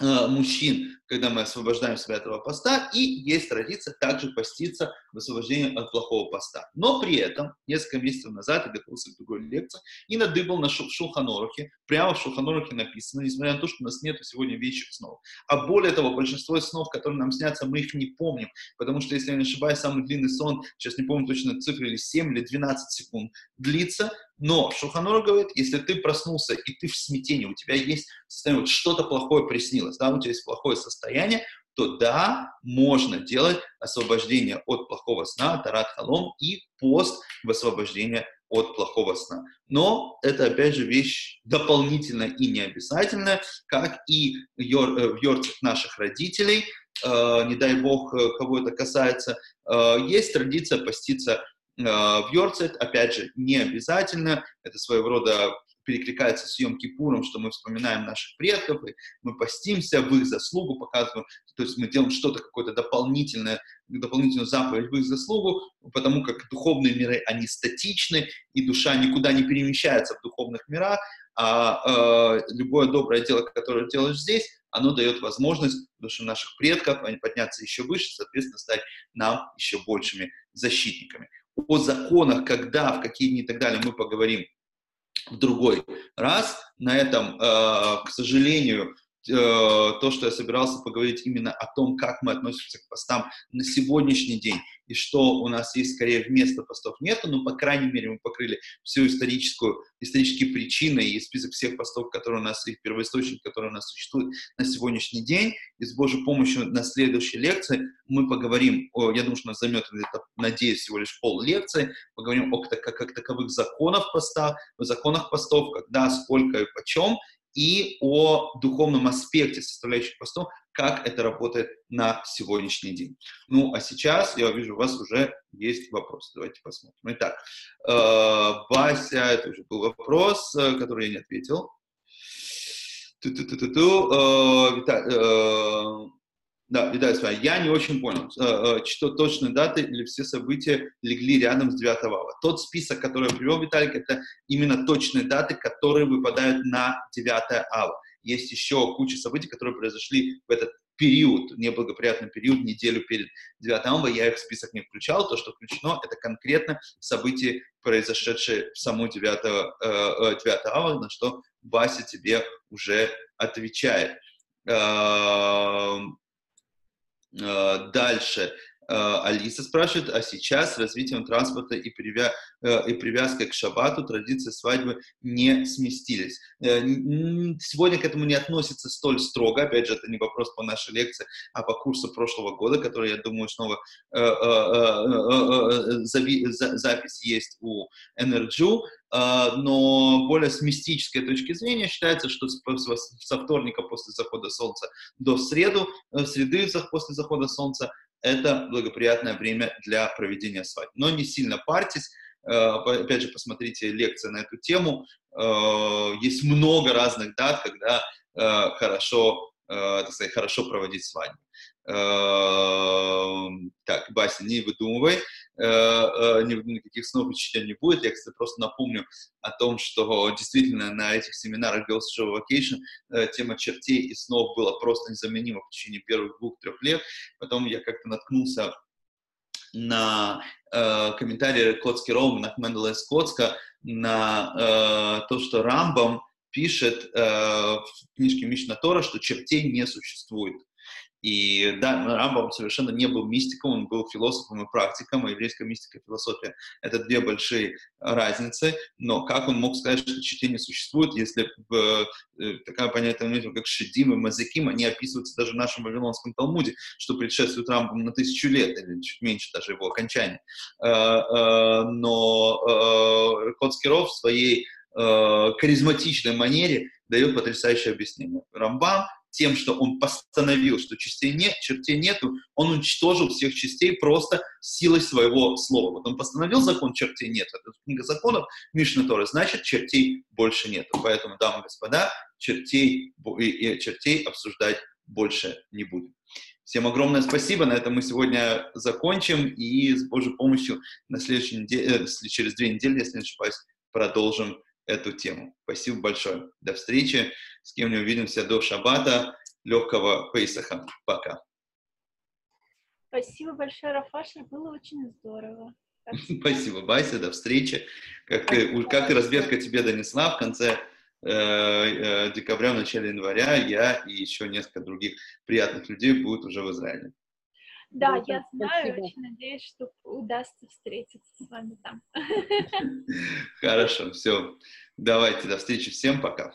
мужчин, когда мы освобождаем себя от этого поста, и есть традиция также поститься в освобождении от плохого поста. Но при этом, несколько месяцев назад я готовился к другой лекции и надыбал на Шулханорухе, прямо в Шулханорухе написано, несмотря на то, что у нас нет сегодня вечных снов. А более того, большинство снов, которые нам снятся, мы их не помним, потому что, если я не ошибаюсь, самый длинный сон, сейчас не помню точно цифры, или 7 или 12 секунд длится, но Шуханура говорит, если ты проснулся и ты в смятении, у тебя есть состояние, вот что-то плохое приснилось, да, у тебя есть плохое состояние, то да, можно делать освобождение от плохого сна, тарат халом, и пост в освобождение от плохого сна. Но это, опять же, вещь дополнительная и не обязательная, как и в йорцах наших родителей, э, не дай бог, э, кого это касается, э, есть традиция поститься Э, в Йорцет, опять же, не обязательно, это своего рода перекликается с Йом Кипуром, что мы вспоминаем наших предков, и мы постимся в их заслугу, показываем, то есть мы делаем что-то, какое-то дополнительное, дополнительную заповедь в их заслугу, потому как духовные миры, они статичны, и душа никуда не перемещается в духовных мирах, а э, любое доброе дело, которое делаешь здесь, оно дает возможность душам наших предков они подняться еще выше, соответственно, стать нам еще большими защитниками о законах, когда, в какие дни и так далее, мы поговорим в другой раз. На этом, э, к сожалению, то, что я собирался поговорить именно о том, как мы относимся к постам на сегодняшний день, и что у нас есть скорее вместо постов. Нету, но, по крайней мере, мы покрыли всю историческую, исторические причины и список всех постов, которые у нас, и первоисточник, которые у нас существует на сегодняшний день. И с Божьей помощью на следующей лекции мы поговорим, о, я думаю, что нас займет, надеюсь, всего лишь пол лекции, поговорим о как, как таковых законах поста, о законах постов, когда, сколько и почем, и о духовном аспекте составляющих постов, как это работает на сегодняшний день. Ну, а сейчас, я вижу, у вас уже есть вопрос. Давайте посмотрим. Итак, э, Вася, это уже был вопрос, э, который я не ответил. Ту-ту-ту-ту-ту. Э, э, да, Виталий, смотри, я не очень понял, э, э, что точные даты или все события легли рядом с 9 ава. Тот список, который привел, Виталик, это именно точные даты, которые выпадают на 9 ава. Есть еще куча событий, которые произошли в этот период, неблагоприятный период, неделю перед 9 ава, я их в список не включал. То, что включено, это конкретно события, произошедшие в саму 9, э, 9 ава, на что Вася тебе уже отвечает. Э, дальше. Э, Алиса спрашивает, а сейчас с развитием транспорта и, привя... Э, и привязкой к шабату традиции свадьбы не сместились. Сегодня к этому не относится столь строго, опять же, это не вопрос по нашей лекции, а по курсу прошлого года, который, я думаю, снова запись есть у NRG, но более с мистической точки зрения считается, что со вторника после захода солнца до среду, среды после захода солнца это благоприятное время для проведения свадьбы. Но не сильно парьтесь, э, опять же, посмотрите лекции на эту тему. Э, есть много разных дат, когда э, хорошо, так сказать, хорошо проводить свадьбу. Эм, так, Бася, не выдумывай, э, э, никаких снов учителя не будет. Я, кстати, просто напомню о том, что действительно на этих семинарах Girls Show Vacation э, тема чертей и снов была просто незаменима в течение первых двух-трех лет. Потом я как-то наткнулся на э, комментарии Коцки Роума, на Мендела Скотска, на э, то, что Рамбам пишет э, в книжке Мишна Тора, что чертей не существует. И да, Рамбам совершенно не был мистиком, он был философом и практиком, а еврейская мистика и философия — это две большие разницы, но как он мог сказать, что чтение существует, если э, такая понятие, как Шедим и Мазеким, они описываются даже в нашем Вавилонском Талмуде, что предшествует Рамбам на тысячу лет, или чуть меньше даже его окончания. Э, э, но Коцкиров в своей харизматичной манере дает потрясающее объяснение. Рамбам тем, что он постановил, что частей нет, чертей нету, он уничтожил всех частей просто силой своего слова. Вот он постановил закон, чертей нет. Это книга законов Мишна Торы, значит, чертей больше нету. Поэтому, дамы и господа, чертей, и чертей обсуждать больше не будем. Всем огромное спасибо. На этом мы сегодня закончим. И с Божьей помощью на следующей неделе, э, через две недели, если не ошибаюсь, продолжим эту тему. Спасибо большое. До встречи. С кем не увидимся до шаббата. Легкого Пейсаха. Пока. Спасибо большое, Рафаша. Было очень здорово. Спасибо, Бася. До встречи. Как, и, как и разведка тебе донесла, в конце э, э, декабря, в начале января я и еще несколько других приятных людей будут уже в Израиле. Да, я знаю, спасибо. очень надеюсь, что удастся встретиться с вами там. Хорошо, все. Давайте, до встречи всем, пока.